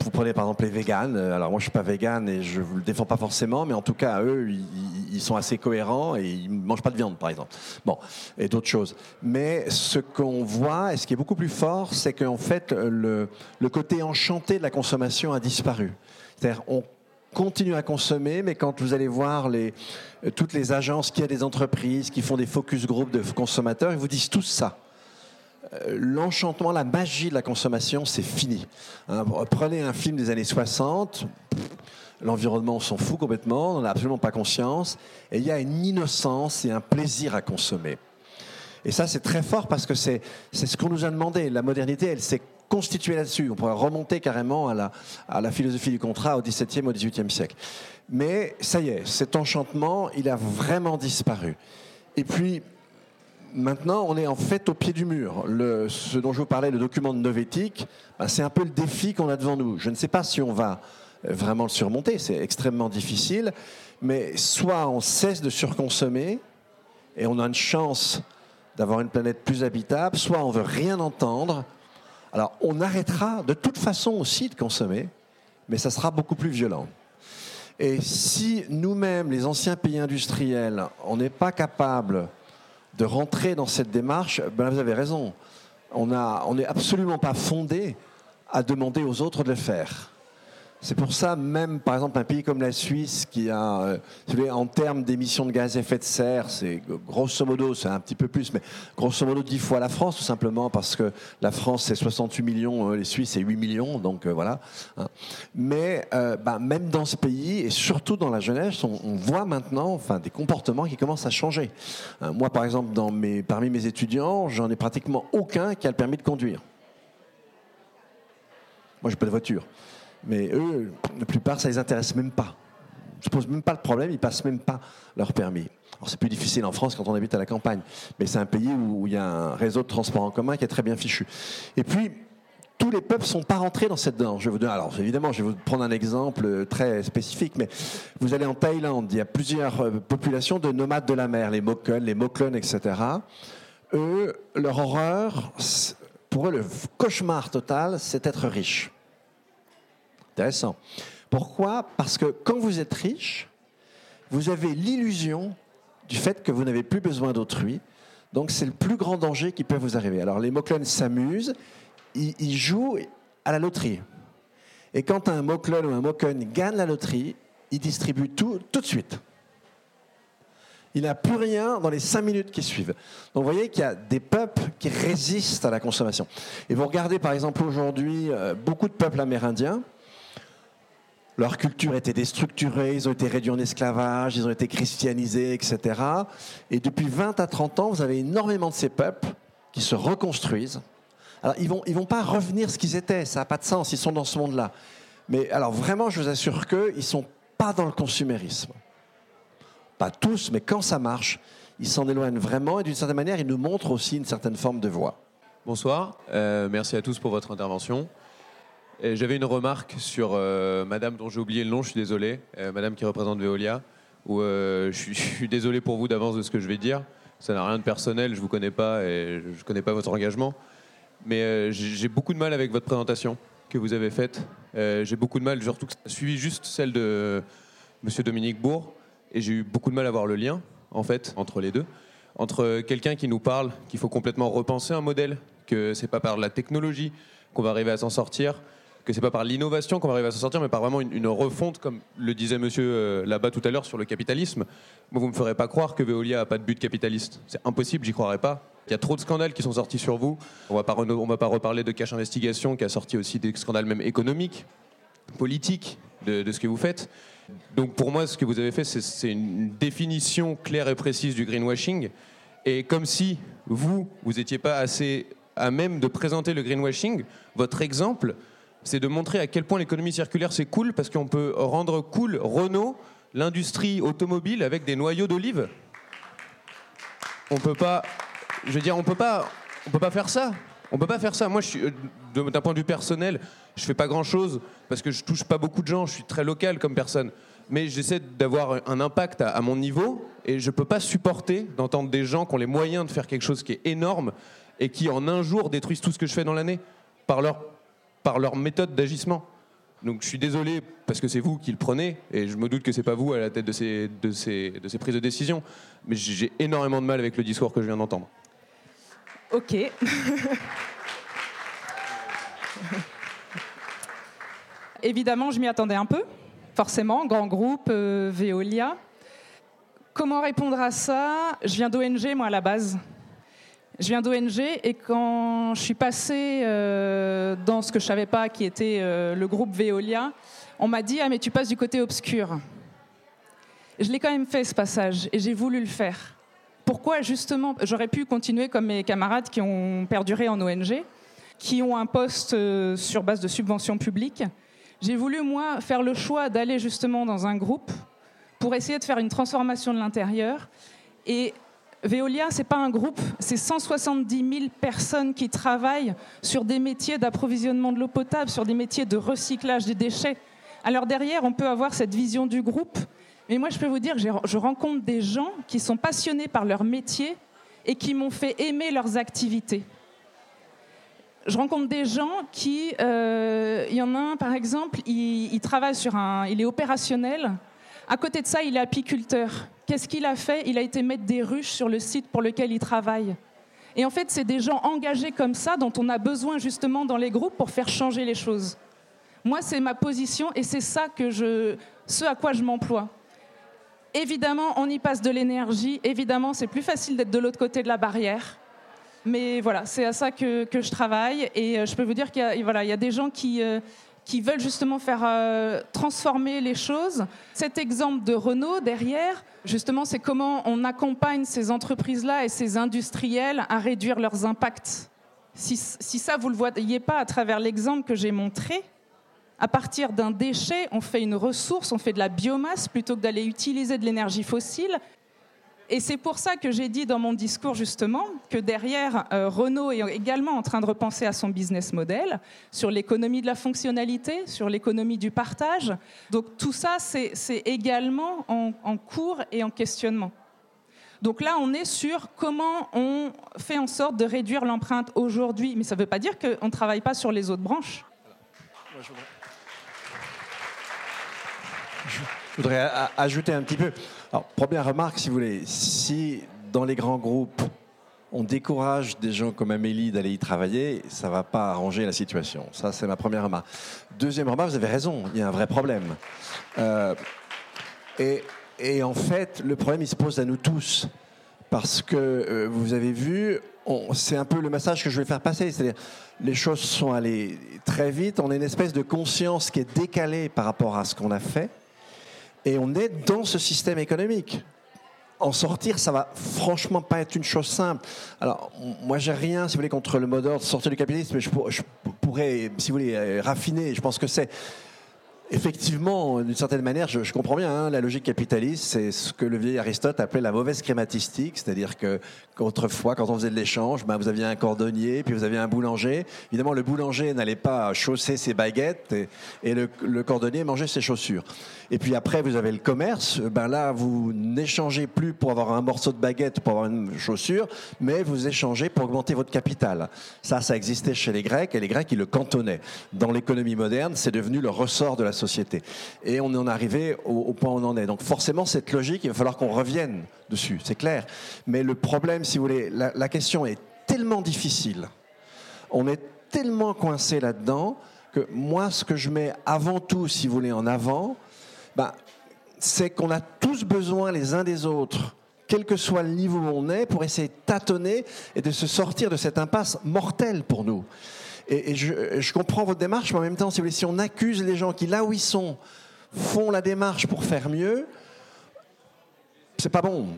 vous prenez par exemple les véganes. Euh, alors moi je suis pas végane et je vous le défends pas forcément, mais en tout cas eux ils, sont assez cohérents et ils mangent pas de viande par exemple. Bon et d'autres choses. Mais ce qu'on voit et ce qui est beaucoup plus fort, c'est qu'en fait le, le côté enchanté de la consommation a disparu. C'est-à-dire on continue à consommer, mais quand vous allez voir euh, toutes les agences qui a des entreprises qui font des focus group de consommateurs, ils vous disent tous ça. Euh, l'enchantement, la magie de la consommation, c'est fini. Hein, prenez un film des années 60, l'environnement, on s'en fout complètement, on n'a absolument pas conscience, et il y a une innocence et un plaisir à consommer. Et ça, c'est très fort parce que c'est ce qu'on nous a demandé. La modernité, elle s'est constituée là-dessus. On pourrait remonter carrément à la, philosophie du contrat au XVIIe, au XVIIIe siècle. Mais ça y est, cet enchantement, il a vraiment disparu. Et puis, maintenant, on est en fait au pied du mur. Ce dont je vous parlais, le document de Novétique, ben, c'est un peu le défi qu'on a devant nous. Je ne sais pas si on va euh, vraiment le surmonter, c'est extrêmement difficile, mais soit on cesse de surconsommer et on a une chance d'avoir une planète plus habitable, soit on veut rien entendre. Alors on arrêtera de toute façon aussi de consommer, mais ça sera beaucoup plus violent. Et si nous-mêmes, les anciens pays industriels, on n'est pas capables de rentrer dans cette démarche, ben vous avez raison. On n'est absolument pas fondé à demander aux autres de le faire. C'est pour ça, même par exemple, un pays comme la Suisse, qui a, euh, en termes d'émissions de gaz à effet de serre, c'est grosso modo, c'est un petit peu plus, mais grosso modo dix fois la France, tout simplement, parce que la France, c'est 68 millions, euh, les Suisses, c'est 8 millions, donc euh, voilà. Hein. Mais bah, même dans ce pays, et surtout dans la jeunesse, on, voit maintenant enfin, des comportements qui commencent à changer. Hein, moi, par exemple, dans mes, parmi mes étudiants, j'en ai pratiquement aucun qui a le permis de conduire. Moi, j'ai pas de voiture. Mais eux, la plupart, ça les intéresse même pas. Ils ne se posent même pas le problème, ils passent même pas leur permis. Alors c'est plus difficile en France quand on habite à la campagne, mais c'est un pays où il y a un réseau de transport en commun qui est très bien fichu. Et puis, tous les peuples sont pas rentrés dans cette danse. Alors évidemment, je vais vous prendre un exemple très spécifique, mais vous allez en Thaïlande, il y a plusieurs euh, populations de nomades de la mer, les Mokon, les Moklon, etc. Eux, leur horreur, pour eux, le cauchemar total, c'est être riche. Intéressant. Pourquoi? Parce que quand vous êtes riche, vous avez l'illusion du fait que vous n'avez plus besoin d'autrui. Donc c'est le plus grand danger qui peut vous arriver. Alors les Moklones s'amusent, ils, jouent à la loterie. Et quand un Moklon ou un Mokon gagne la loterie, il distribue tout tout de suite. Il n'a plus rien dans les cinq minutes qui suivent. Donc vous voyez qu'il y a des peuples qui résistent à la consommation. Et vous regardez par exemple aujourd'hui euh, beaucoup de peuples amérindiens leur culture était déstructurée, ils ont été réduits en esclavage, ils ont été christianisés, etc. Et depuis 20 à 30 ans, vous avez énormément de ces peuples qui se reconstruisent. Alors, ils ne vont, ils vont pas revenir ce qu'ils étaient, ça n'a pas de sens, ils sont dans ce monde-là. Mais alors, vraiment, je vous assure qu'ils ne sont pas dans le consumérisme. Pas tous, mais quand ça marche, ils s'en éloignent vraiment et d'une certaine manière, ils nous montrent aussi une certaine forme de voie. Bonsoir, euh, merci à tous pour votre intervention. J'avais une remarque sur euh, Madame dont j'ai oublié le nom, je suis désolé, euh, Madame qui représente Veolia, où euh, je, suis, désolé pour vous d'avance de ce que je vais dire. Ça n'a rien de personnel, je vous connais pas et je connais pas votre engagement. Mais j'ai beaucoup de mal avec votre présentation que vous avez faite. j'ai beaucoup de mal, surtout que suivi juste celle de Monsieur Dominique Bourg, et j'ai eu beaucoup de mal à voir le lien, en fait, entre les deux. Entre quelqu'un qui nous parle qu'il faut complètement repenser un modèle, que c'est pas par la technologie qu'on va arriver à s'en sortir, que c'est pas par l'innovation qu'on va arriver à s'en sortir, mais par vraiment une, refonte, comme le disait monsieur euh, là-bas tout à l'heure sur le capitalisme. Vous me ferez pas croire que Veolia a pas de but capitaliste. C'est impossible, j'y croirais pas. Il y a trop de scandales qui sont sortis sur vous. On va pas, on va pas reparler de Cash Investigation qui a sorti aussi des scandales même économiques, politiques de, de ce que vous faites. Donc pour moi, ce que vous avez fait, c'est une définition claire et précise du greenwashing. Et comme si vous, vous n'étiez pas assez à même de présenter le greenwashing, votre exemple, c'est de montrer à quel point l'économie circulaire c'est cool parce qu'on peut rendre cool Renault, l'industrie automobile avec des noyaux d'olive. On peut pas, je veux dire, on peut pas, on peut pas faire ça. On peut pas faire ça. Moi, euh, d'un point de vue personnel, je fais pas grand chose parce que je touche pas beaucoup de gens. Je suis très local comme personne, mais j'essaie d'avoir un impact à, mon niveau et je peux pas supporter d'entendre des gens qui ont les moyens de faire quelque chose qui est énorme et qui en un jour détruisent tout ce que je fais dans l'année par leur par leur méthode d'agissement. Donc je suis désolé parce que c'est vous qui le prenez et je me doute que c'est pas vous à la tête de ces, prises de décision. Mais j'ai énormément de mal avec le discours que je viens d'entendre. Ok. Évidemment, je m'y attendais un peu, forcément, grand groupe, euh, Veolia. Comment répondre à ça? Je viens d'ONG, moi, à la base. Je viens d'ONG et quand je suis passée euh, dans ce que je savais pas, qui était euh, le groupe Veolia, on m'a dit Ah, mais tu passes du côté obscur. Je l'ai quand même fait ce passage et j'ai voulu le faire. Pourquoi justement J'aurais pu continuer comme mes camarades qui ont perduré en ONG, qui ont un poste euh, sur base de subventions publiques. J'ai voulu, moi, faire le choix d'aller justement dans un groupe pour essayer de faire une transformation de l'intérieur. Et Veolia, c'est pas un groupe, c'est 170 000 personnes qui travaillent sur des métiers d'approvisionnement de l'eau potable, sur des métiers de recyclage des déchets. Alors derrière, on peut avoir cette vision du groupe, mais moi je peux vous dire, je rencontre des gens qui sont passionnés par leur métier et qui m'ont fait aimer leurs activités. Je rencontre des gens qui, euh, il y en a un par exemple, il travaille sur un, il est opérationnel. À côté de ça, il est apiculteur. Qu'est-ce qu'il a fait? Il a été mettre des ruches sur le site pour lequel il travaille. Et en fait, c'est des gens engagés comme ça dont on a besoin justement dans les groupes pour faire changer les choses. Moi, c'est ma position et c'est ça que je, ce à quoi je m'emploie. Évidemment, on y passe de l'énergie. Évidemment, c'est plus facile d'être de l'autre côté de la barrière. Mais voilà, c'est à ça que, que, je travaille. Et euh, je peux vous dire qu'il y, voilà, y, a des gens qui, euh, qui veulent justement faire euh, transformer les choses. Cet exemple de Renault derrière, justement, c'est comment on accompagne ces entreprises-là et ces industriels à réduire leurs impacts. Si, si ça, vous ne le voyez pas à travers l'exemple que j'ai montré, à partir d'un déchet, on fait une ressource, on fait de la biomasse plutôt que d'aller utiliser de l'énergie fossile. Et c'est pour ça que j'ai dit dans mon discours justement que derrière, euh, Renault est également en train de repenser à son business model sur l'économie de la fonctionnalité, sur l'économie du partage. Donc tout ça, c'est également en, en cours et en questionnement. Donc là, on est sur comment on fait en sorte de réduire l'empreinte aujourd'hui. Mais ça ne veut pas dire qu'on ne travaille pas sur les autres branches. Je voudrais ajouter un petit peu. Alors, première remarque, si vous voulez, si dans les grands groupes, on décourage des gens comme Amélie d'aller y travailler, ça ne va pas arranger la situation. Ça, c'est ma première remarque. Deuxième remarque, vous avez raison, il y a un vrai problème. Euh, et, et, en fait, le problème, il se pose à nous tous. Parce que euh, vous avez vu, c'est un peu le message que je vais faire passer. C'est-à-dire, les choses sont allées très vite. On a une espèce de conscience qui est décalée par rapport à ce qu'on a fait. Et on est dans ce système économique. En sortir, ça va franchement pas être une chose simple. Alors, moi, j'ai rien, si vous voulez, contre le mot d'ordre, sortir du capitalisme, mais je, pourrais, si vous voulez, euh, raffiner. Je pense que c'est Effectivement, d'une certaine manière, je, comprends bien, hein, la logique capitaliste, c'est ce que le vieil Aristote appelait la mauvaise crématistique, c'est-à-dire que qu'autrefois, quand on faisait de l'échange, ben, vous aviez un cordonnier, puis vous aviez un boulanger. Évidemment, le boulanger n'allait pas chausser ses baguettes et, le, cordonnier mangeait ses chaussures. Et puis après, vous avez le commerce. Ben là, vous n'échangez plus pour avoir un morceau de baguette, pour avoir une chaussure, mais vous échangez pour augmenter votre capital. Ça, ça existait chez les Grecs, et les Grecs, ils le cantonnaient. Dans l'économie moderne, c'est devenu le ressort de la société. Et on en arrivé au, point où on en est. Donc forcément, cette logique, il va falloir qu'on revienne dessus, c'est clair. Mais le problème, si vous voulez, la, question est tellement difficile. On est tellement coincé là-dedans que moi, ce que je mets avant tout, si vous voulez, en avant, bah, c'est qu'on a tous besoin les uns des autres, quel que soit le niveau où on est, pour essayer de tâtonner et de se sortir de cette impasse mortelle pour nous. Et, je, comprends votre démarche, mais en même temps, si, on accuse les gens qui, là où ils sont, font la démarche pour faire mieux, c'est pas bon.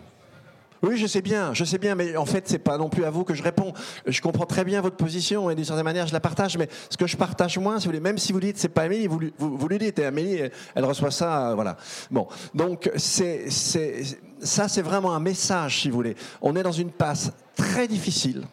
Oui, je sais bien, je sais bien, mais en fait, c'est pas non plus à vous que je réponds. Je comprends très bien votre position et d'une certaine manière, je la partage, mais ce que je partage moins, si vous voulez, même si vous dites c'est pas Amélie, vous, vous, lui dites, et Amélie, elle reçoit ça, voilà. Bon, donc ça, c'est vraiment un message, si vous voulez. On est dans une passe très difficile.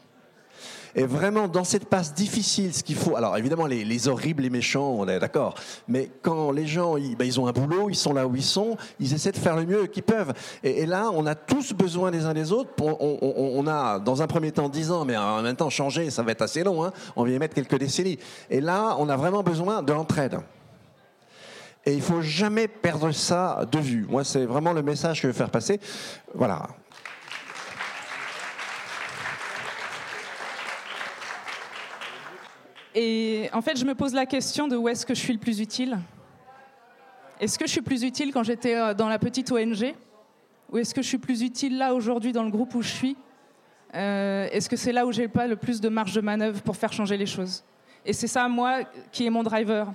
Et vraiment, dans cette passe difficile, ce qu'il faut. Alors, évidemment, les, horribles, les méchants, on est d'accord. Mais quand les gens, ils, ben, ils, ont un boulot, ils sont là où ils sont, ils essaient de faire le mieux qu'ils peuvent. Et, là, on a tous besoin les uns des autres. On, a, dans un premier temps, 10 ans, mais en même temps, changer, ça va être assez long. Hein. On vient y mettre quelques décennies. Et là, on a vraiment besoin de l'entraide. Et il faut jamais perdre ça de vue. Moi, c'est vraiment le message que je veux faire passer. Voilà. Et en fait, je me pose la question de où est-ce que je suis le plus utile. Est-ce que je suis plus utile quand j'étais euh, dans la petite ONG Ou est-ce que je suis plus utile là aujourd'hui dans le groupe où je suis? Euh, Est-ce que c'est là où j'ai pas le plus de marge de manœuvre pour faire changer les choses? Et c'est ça, moi, qui est mon driver.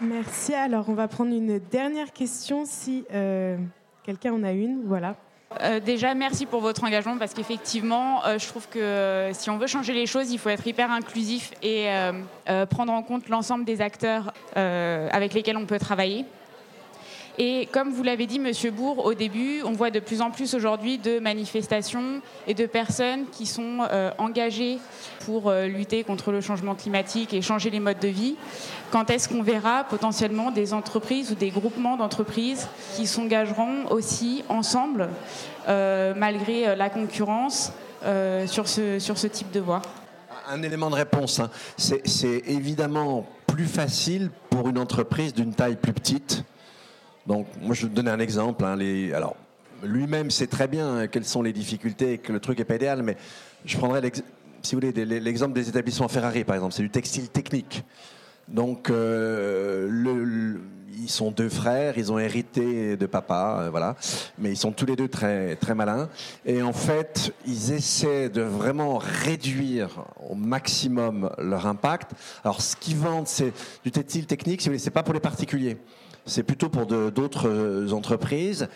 Merci. Alors, on va prendre une dernière question si euh, quelqu'un en a une. Voilà. Euh, déjà, merci pour votre engagement parce qu'effectivement, euh, je trouve que euh, si on veut changer les choses, il faut être hyper inclusif et prendre en compte l'ensemble des acteurs avec lesquels on peut travailler. Et comme vous l'avez dit, Monsieur Bourg, au début, on voit de plus en plus aujourd'hui de manifestations et de personnes qui sont euh, engagées pour euh, lutter contre le changement climatique et changer les modes de vie. Quand est-ce qu'on verra potentiellement des entreprises ou des groupements d'entreprises qui s'engageront aussi ensemble, euh, malgré la concurrence, sur, ce, sur ce type de voie? Un élément de réponse. hein. C'est évidemment plus facile pour une entreprise d'une taille plus petite. Donc, moi, je vais vous donner un exemple. hein, alors, lui-même sait très bien hein, quelles sont les difficultés et que le truc n'est pas idéal, mais je prendrais, si vous voulez, l'exemple des établissements Ferrari, par exemple. C'est du textile technique. Donc, euh, ils sont deux frères, ils ont hérité de papa, euh, voilà, mais ils sont tous les deux très, très malins. Et en fait, ils essaient de vraiment réduire au maximum leur impact. Alors, ce qu'ils vendent, c'est du textile technique, si vous voulez, c'est pas pour les particuliers, c'est plutôt pour d'autres euh, entreprises.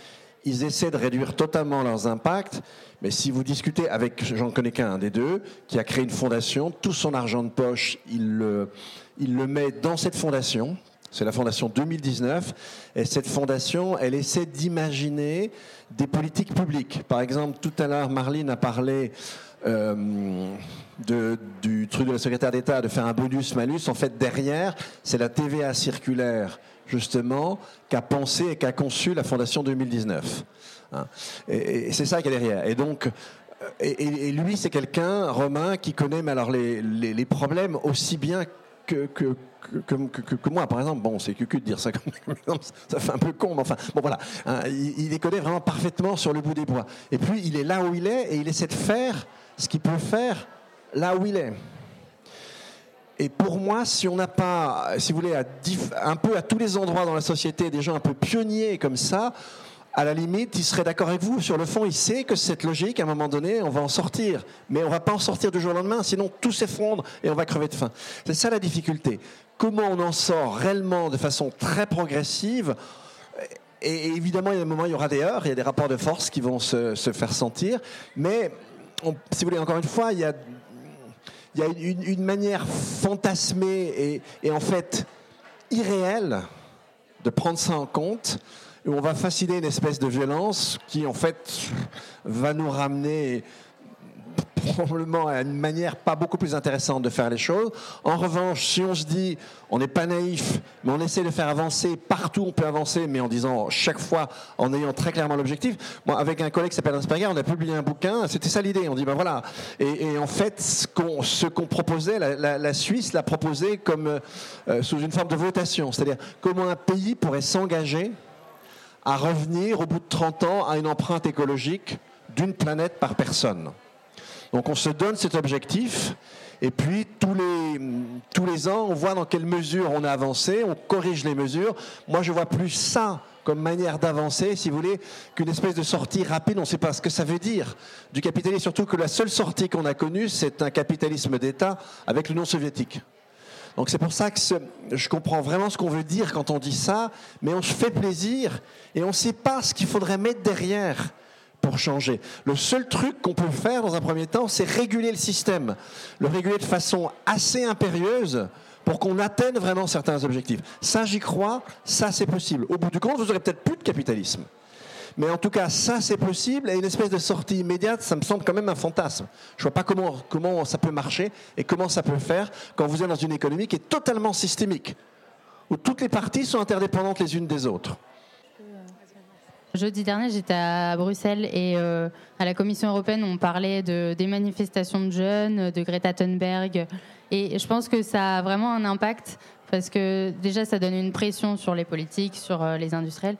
Ils essaient de réduire totalement leurs impacts, mais si vous discutez avec, j'en connais qu'un un des deux, qui a créé une fondation, tout son argent de poche, il le, met dans cette fondation. C'est la fondation 2019. Et cette fondation, elle essaie d'imaginer des politiques publiques. Par exemple, tout à l'heure, Marlene a parlé euh, du truc de la secrétaire d'État de faire un bonus-malus. En fait, derrière, c'est la TVA circulaire, justement, qu'a pensé et qu'a conçu la Fondation 2019. Hein. Et, c'est ça qu'il y a derrière. Et donc, euh, et, lui, c'est quelqu'un, Romain, qui connaît alors, les, problèmes aussi bien que, que, que, moi, par exemple. Bon, c'est cucu de dire ça comme ça fait un peu con, mais enfin, bon voilà. Hein, il, il les connaît vraiment parfaitement sur le bout des bois. Et puis, il est là où il est et il essaie de faire ce qu'il peut faire là où il est. Et pour moi, si on n'a pas, si vous voulez, un peu à tous les endroits dans la société, des gens un peu pionniers comme ça, à la limite, il serait d'accord avec vous. Sur le fond, il sait que cette logique, à un moment donné, on va en sortir. Mais on va pas en sortir du jour au lendemain, sinon tout s'effondre et on va crever de faim. C'est ça la difficulté. Comment on en sort réellement de façon très progressive? Et évidemment, il y a des moments, il y aura des heures, il y a des rapports de force qui vont se, faire sentir. Mais, si vous voulez, encore une fois, il y a, il y a une, manière fantasmée et, et en fait irréelle de prendre ça en compte, où on va fasciner une espèce de violence qui, en fait, va nous ramener probablement à une manière pas beaucoup plus intéressante de faire les choses. En revanche, si on se dit, on n'est pas naïf, mais on essaie de faire avancer partout on peut avancer, mais en disant chaque fois, en ayant très clairement l'objectif. Moi, avec un collègue qui s'appelle Asperger, on a publié un bouquin, c'était ça l'idée. On dit, ben voilà. Et, en fait, ce qu'on proposait, la, Suisse l'a proposé comme euh, sous une forme de votation. C'est-à-dire, comment un pays pourrait s'engager à revenir au bout de 30 ans à une empreinte écologique d'une planète par personne. Donc on se donne cet objectif et puis tous les, tous les ans, on voit dans quelle mesure on a avancé, on corrige les mesures. Moi, je vois plus ça comme manière d'avancer, si vous voulez, qu'une espèce de sortie rapide. On ne sait pas ce que ça veut dire du capitalisme, surtout que la seule sortie qu'on a connue, c'est un capitalisme d'État avec l'Union soviétique. Donc c'est pour ça que je comprends vraiment ce qu'on veut dire quand on dit ça, mais on se fait plaisir et on ne sait pas ce qu'il faudrait mettre derrière changer. Le seul truc qu'on peut faire dans un premier temps, c'est réguler le système, le réguler de façon assez impérieuse pour qu'on atteigne vraiment certains objectifs. Ça, j'y crois, ça, c'est possible. Au bout du compte, vous aurez peut-être plus de capitalisme. Mais en tout cas, ça, c'est possible. Et une espèce de sortie immédiate, ça me semble quand même un fantasme. Je vois pas comment, comment ça peut marcher et comment ça peut faire quand vous êtes dans une économie qui est totalement systémique, où toutes les parties sont interdépendantes les unes des autres. Jeudi dernier, j'étais à Bruxelles et euh, à la Commission européenne, on parlait de, des manifestations de jeunes, de Greta Thunberg Et je pense que ça a vraiment un impact parce que déjà, ça donne une pression sur les politiques, sur les industriels.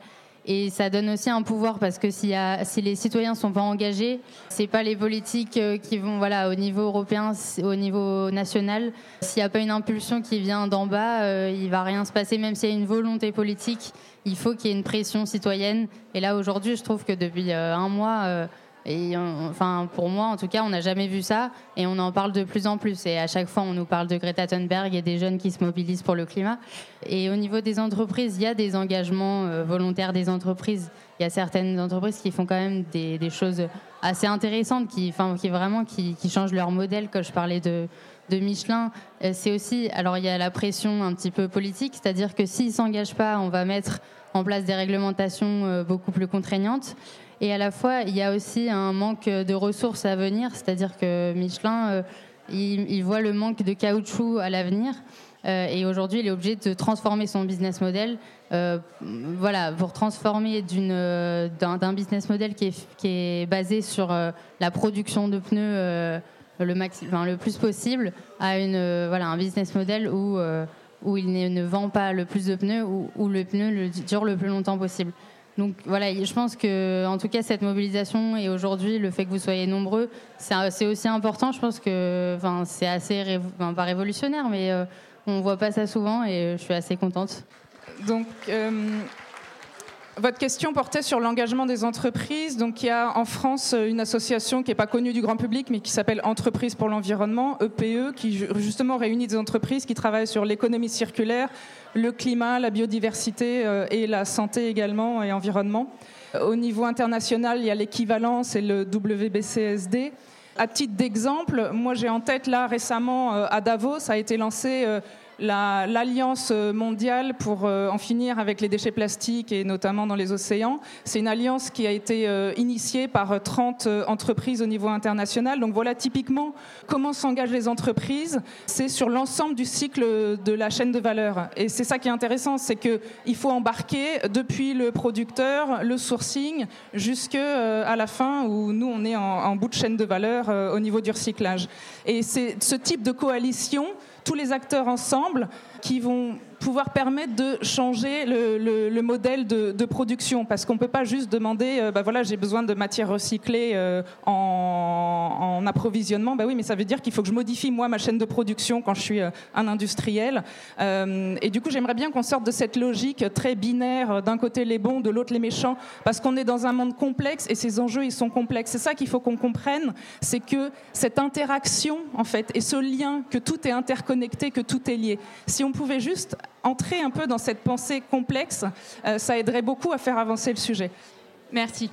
Et ça donne aussi un pouvoir parce que si, les citoyens sont pas engagés, c'est pas les politiques euh, qui vont voilà au niveau européen, au niveau national. S'il n'y a pas une impulsion qui vient d'en bas, euh, il va rien se passer. Même s'il y a une volonté politique, il faut qu'il y ait une pression citoyenne. Et là aujourd'hui, je trouve que depuis euh, un mois et enfin, pour moi, en tout cas, on n'a jamais vu ça et on en parle de plus en plus. Et à chaque fois, on nous parle de Greta Thunberg et des jeunes qui se mobilisent pour le climat. Et au niveau des entreprises, il y a des engagements euh, volontaires des entreprises. Il y a certaines entreprises qui font quand même des, choses assez intéressantes, qui, enfin, qui vraiment qui, changent leur modèle. Quand je parlais de, de Michelin, euh, c'est aussi. Alors, il y a la pression un petit peu politique, c'est-à-dire que s'ils s'engagent pas, on va mettre en place des réglementations euh, beaucoup plus contraignantes. Et à la fois, il y a aussi un manque de ressources à venir, c'est-à-dire que Michelin, euh, il, voit le manque de caoutchouc à l'avenir. Euh, et aujourd'hui, il est obligé de transformer son business model. Euh, voilà, pour transformer d'un business model qui est, basé sur la production de pneus le, plus possible à un business model où, il ne, vend pas le plus de pneus, où, le pneu dure le plus longtemps possible. Donc voilà, je pense que en tout cas cette mobilisation et aujourd'hui le fait que vous soyez nombreux, c'est aussi important. Je pense que enfin, c'est assez pas révolutionnaire, mais euh, on voit pas ça souvent et je suis assez contente. Donc euh, votre question portait sur l'engagement des entreprises. Donc, il y a en France une association qui n'est pas connue du grand public, mais qui s'appelle Entreprises pour l'environnement, EPE, e, qui justement réunit des entreprises qui travaillent sur l'économie circulaire, le climat, la biodiversité euh, et la santé également et environnement. Au niveau international, il y a l'équivalent, c'est le WBCSD. À titre d'exemple, moi j'ai en tête là récemment euh, à Davos a été lancé l'Alliance mondiale pour euh, en finir avec les déchets plastiques et notamment dans les océans. C'est une alliance qui a été euh, initiée par 30 euh, entreprises au niveau international. Donc voilà typiquement comment s'engagent les entreprises. C'est sur l'ensemble du cycle de la chaîne de valeur. Et c'est ça qui est intéressant, c'est qu'il faut embarquer depuis le producteur, le sourcing, jusqu'à la fin où nous, on est en bout de chaîne de valeur au niveau du recyclage. Et c'est ce type de coalition tous les acteurs ensemble qui vont pouvoir permettre de changer le, modèle de, production. Parce qu'on ne peut pas juste demander, euh, bah voilà, j'ai besoin de matières recyclées euh, en, approvisionnement. Bah oui, mais ça veut dire qu'il faut que je modifie moi ma chaîne de production quand je suis euh, un industriel. et du coup, j'aimerais bien qu'on sorte de cette logique très binaire, d'un côté les bons, de l'autre les méchants, parce qu'on est dans un monde complexe et ces enjeux, ils sont complexes. C'est ça qu'il faut qu'on comprenne, c'est que cette interaction, en fait, et ce lien, que tout est interconnecté, que tout est lié. Si on pouvait juste entrer un peu dans cette pensée complexe, euh, ça aiderait beaucoup à faire avancer le sujet. Merci.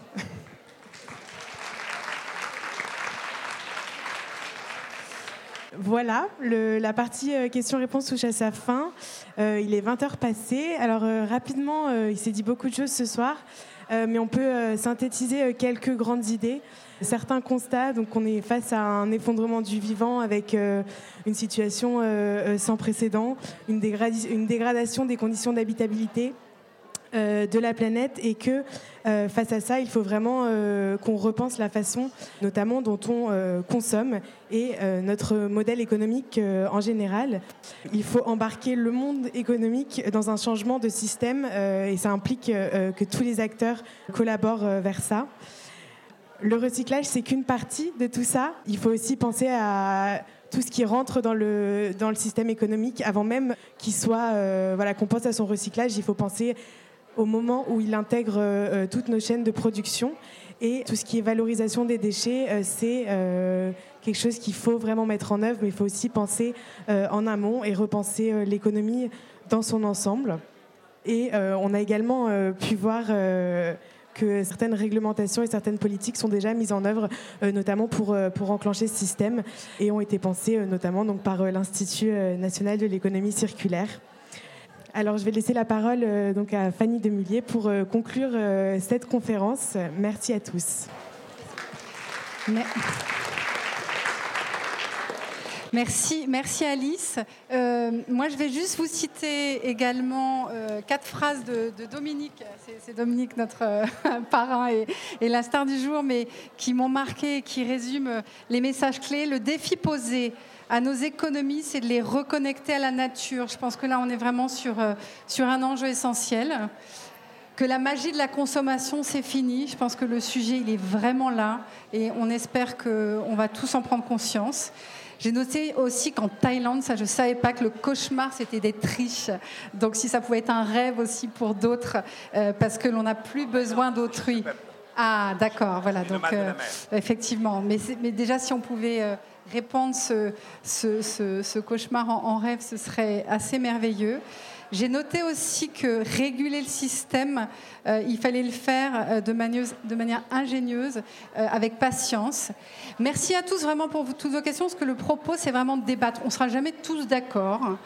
Voilà, la partie euh, questions-réponses touche à sa fin. Euh, il est 20h passé. Alors rapidement, il s'est dit beaucoup de choses ce soir, mais on peut synthétiser quelques grandes idées. Certains constats, donc on est face à un effondrement du vivant avec euh, une situation euh, euh, sans précédent, une, dégradation des conditions d'habitabilité de la planète et que face à ça, il faut vraiment qu'on repense la façon notamment dont on consomme et notre modèle économique en général. Il faut embarquer le monde économique dans un changement de système et ça implique que tous les acteurs collaborent vers ça. Le recyclage, c'est qu'une partie de tout ça. Il faut aussi penser à tout ce qui rentre dans le, dans le système économique avant même qu'il soit, euh, voilà, qu'on pense à son recyclage. Il faut penser au moment où il intègre euh, toutes nos chaînes de production. Et tout ce qui est valorisation des déchets, euh, c'est quelque chose qu'il faut vraiment mettre en œuvre, mais il faut aussi penser en amont et repenser l'économie dans son ensemble. Et on a également pu voir que certaines réglementations et certaines politiques sont déjà mises en œuvre, euh, notamment pour, euh, pour enclencher ce système, et ont été pensées euh, notamment donc, par l'Institut national de l'économie circulaire. Alors, je vais laisser la parole donc à Fanny Demullier pour conclure cette conférence. Merci à tous. Merci Alice. Euh, moi, je vais juste vous citer également euh, quatre phrases de, Dominique. C'est Dominique, notre euh, parrain et, et, la star du jour, mais qui m'ont marqué, qui résument les messages clés. Le défi posé à nos économies, c'est de les reconnecter à la nature. Je pense que là, on est vraiment sur, euh, sur un enjeu essentiel. Que la magie de la consommation, c'est fini. Je pense que le sujet, il est vraiment là et on espère qu'on va tous en prendre conscience. J'ai noté aussi qu'en Thaïlande, ça je ne savais pas que le cauchemar c'était des triches. Donc si ça pouvait être un rêve aussi pour d'autres, euh, parce que l'on n'a plus besoin d'autrui. Ah d'accord, voilà. Donc euh, effectivement, mais, mais, déjà si on pouvait euh, répandre ce, ce, cauchemar en, rêve, ce serait assez merveilleux. J'ai noté aussi que réguler le système, euh, il fallait le faire euh, de, manière, ingénieuse, euh, avec patience. Merci à tous vraiment pour toutes vos questions, parce que le propos, c'est vraiment de débattre. On ne sera jamais tous d'accord.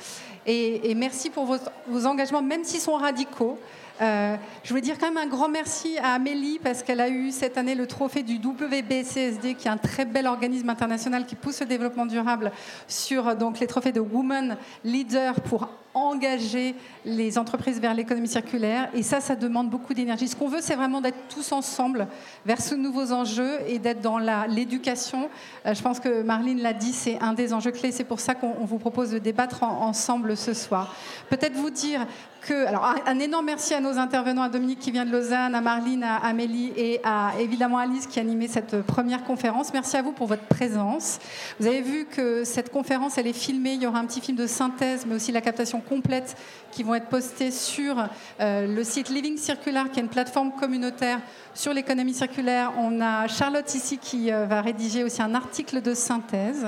Et, merci pour vos, engagements, même s'ils sont radicaux. Je voulais dire quand même un grand merci à Amélie parce qu'elle a eu cette année le trophée du WBCSD, qui est un très bel organisme international qui pousse le développement durable sur donc les trophées de Women Leader pour engager les entreprises vers l'économie circulaire. Et ça, ça demande beaucoup d'énergie. Ce qu'on veut, c'est vraiment d'être tous ensemble vers ce nouveaux enjeux et d'être dans l'éducation. Euh, je pense que Marlene l'a dit, c'est un des enjeux clés. C'est pour ça qu'on vous propose de débattre ensemble ce soir. Peut-être vous dire alors, un, énorme merci à nos intervenants, à Dominique qui vient de Lausanne, à Marlene, à Amélie et à évidemment Alice qui a animé cette première conférence. Merci à vous pour votre présence. Vous avez vu que cette conférence, elle est filmée. Il y aura un petit film de synthèse, mais aussi la captation complète qui vont être postées sur euh, le site Living Circular, qui est une plateforme communautaire sur l'économie circulaire. On a Charlotte ici qui euh, va rédiger aussi un article de synthèse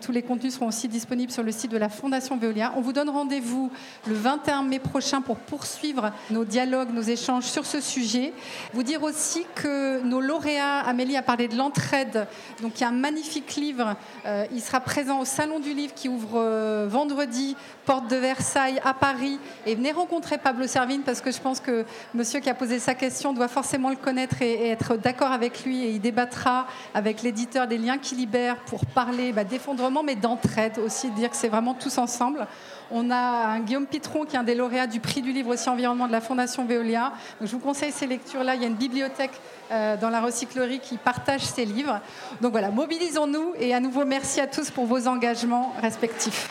tous les contenus seront aussi disponibles sur le site de la Fondation Veolia. On vous donne rendez-vous le 21 mai prochain pour poursuivre nos dialogues, nos échanges sur ce sujet. Vous dire aussi que nos lauréats, Amélie a parlé de l'entraide, donc il y a un magnifique livre. Euh, il sera présent au Salon du Livre qui ouvre euh, vendredi, porte de Versailles à Paris. Et venez rencontrer Pablo Servine parce que je pense que monsieur qui a posé sa question doit forcément le connaître et, être d'accord avec lui. Et il débattra avec l'éditeur des liens qui libèrent pour parler bah, d'effondrement, mais d'entraide aussi, dire que c'est vraiment tous ensemble. On a un Guillaume Pitron qui est un des lauréats du prix du livre aussi environnement de la Fondation Veolia. Donc, je vous conseille ces lectures-là. Il y a une bibliothèque euh, dans la recyclerie qui partage ces livres. Donc voilà, mobilisons-nous et à nouveau merci à tous pour vos engagements respectifs.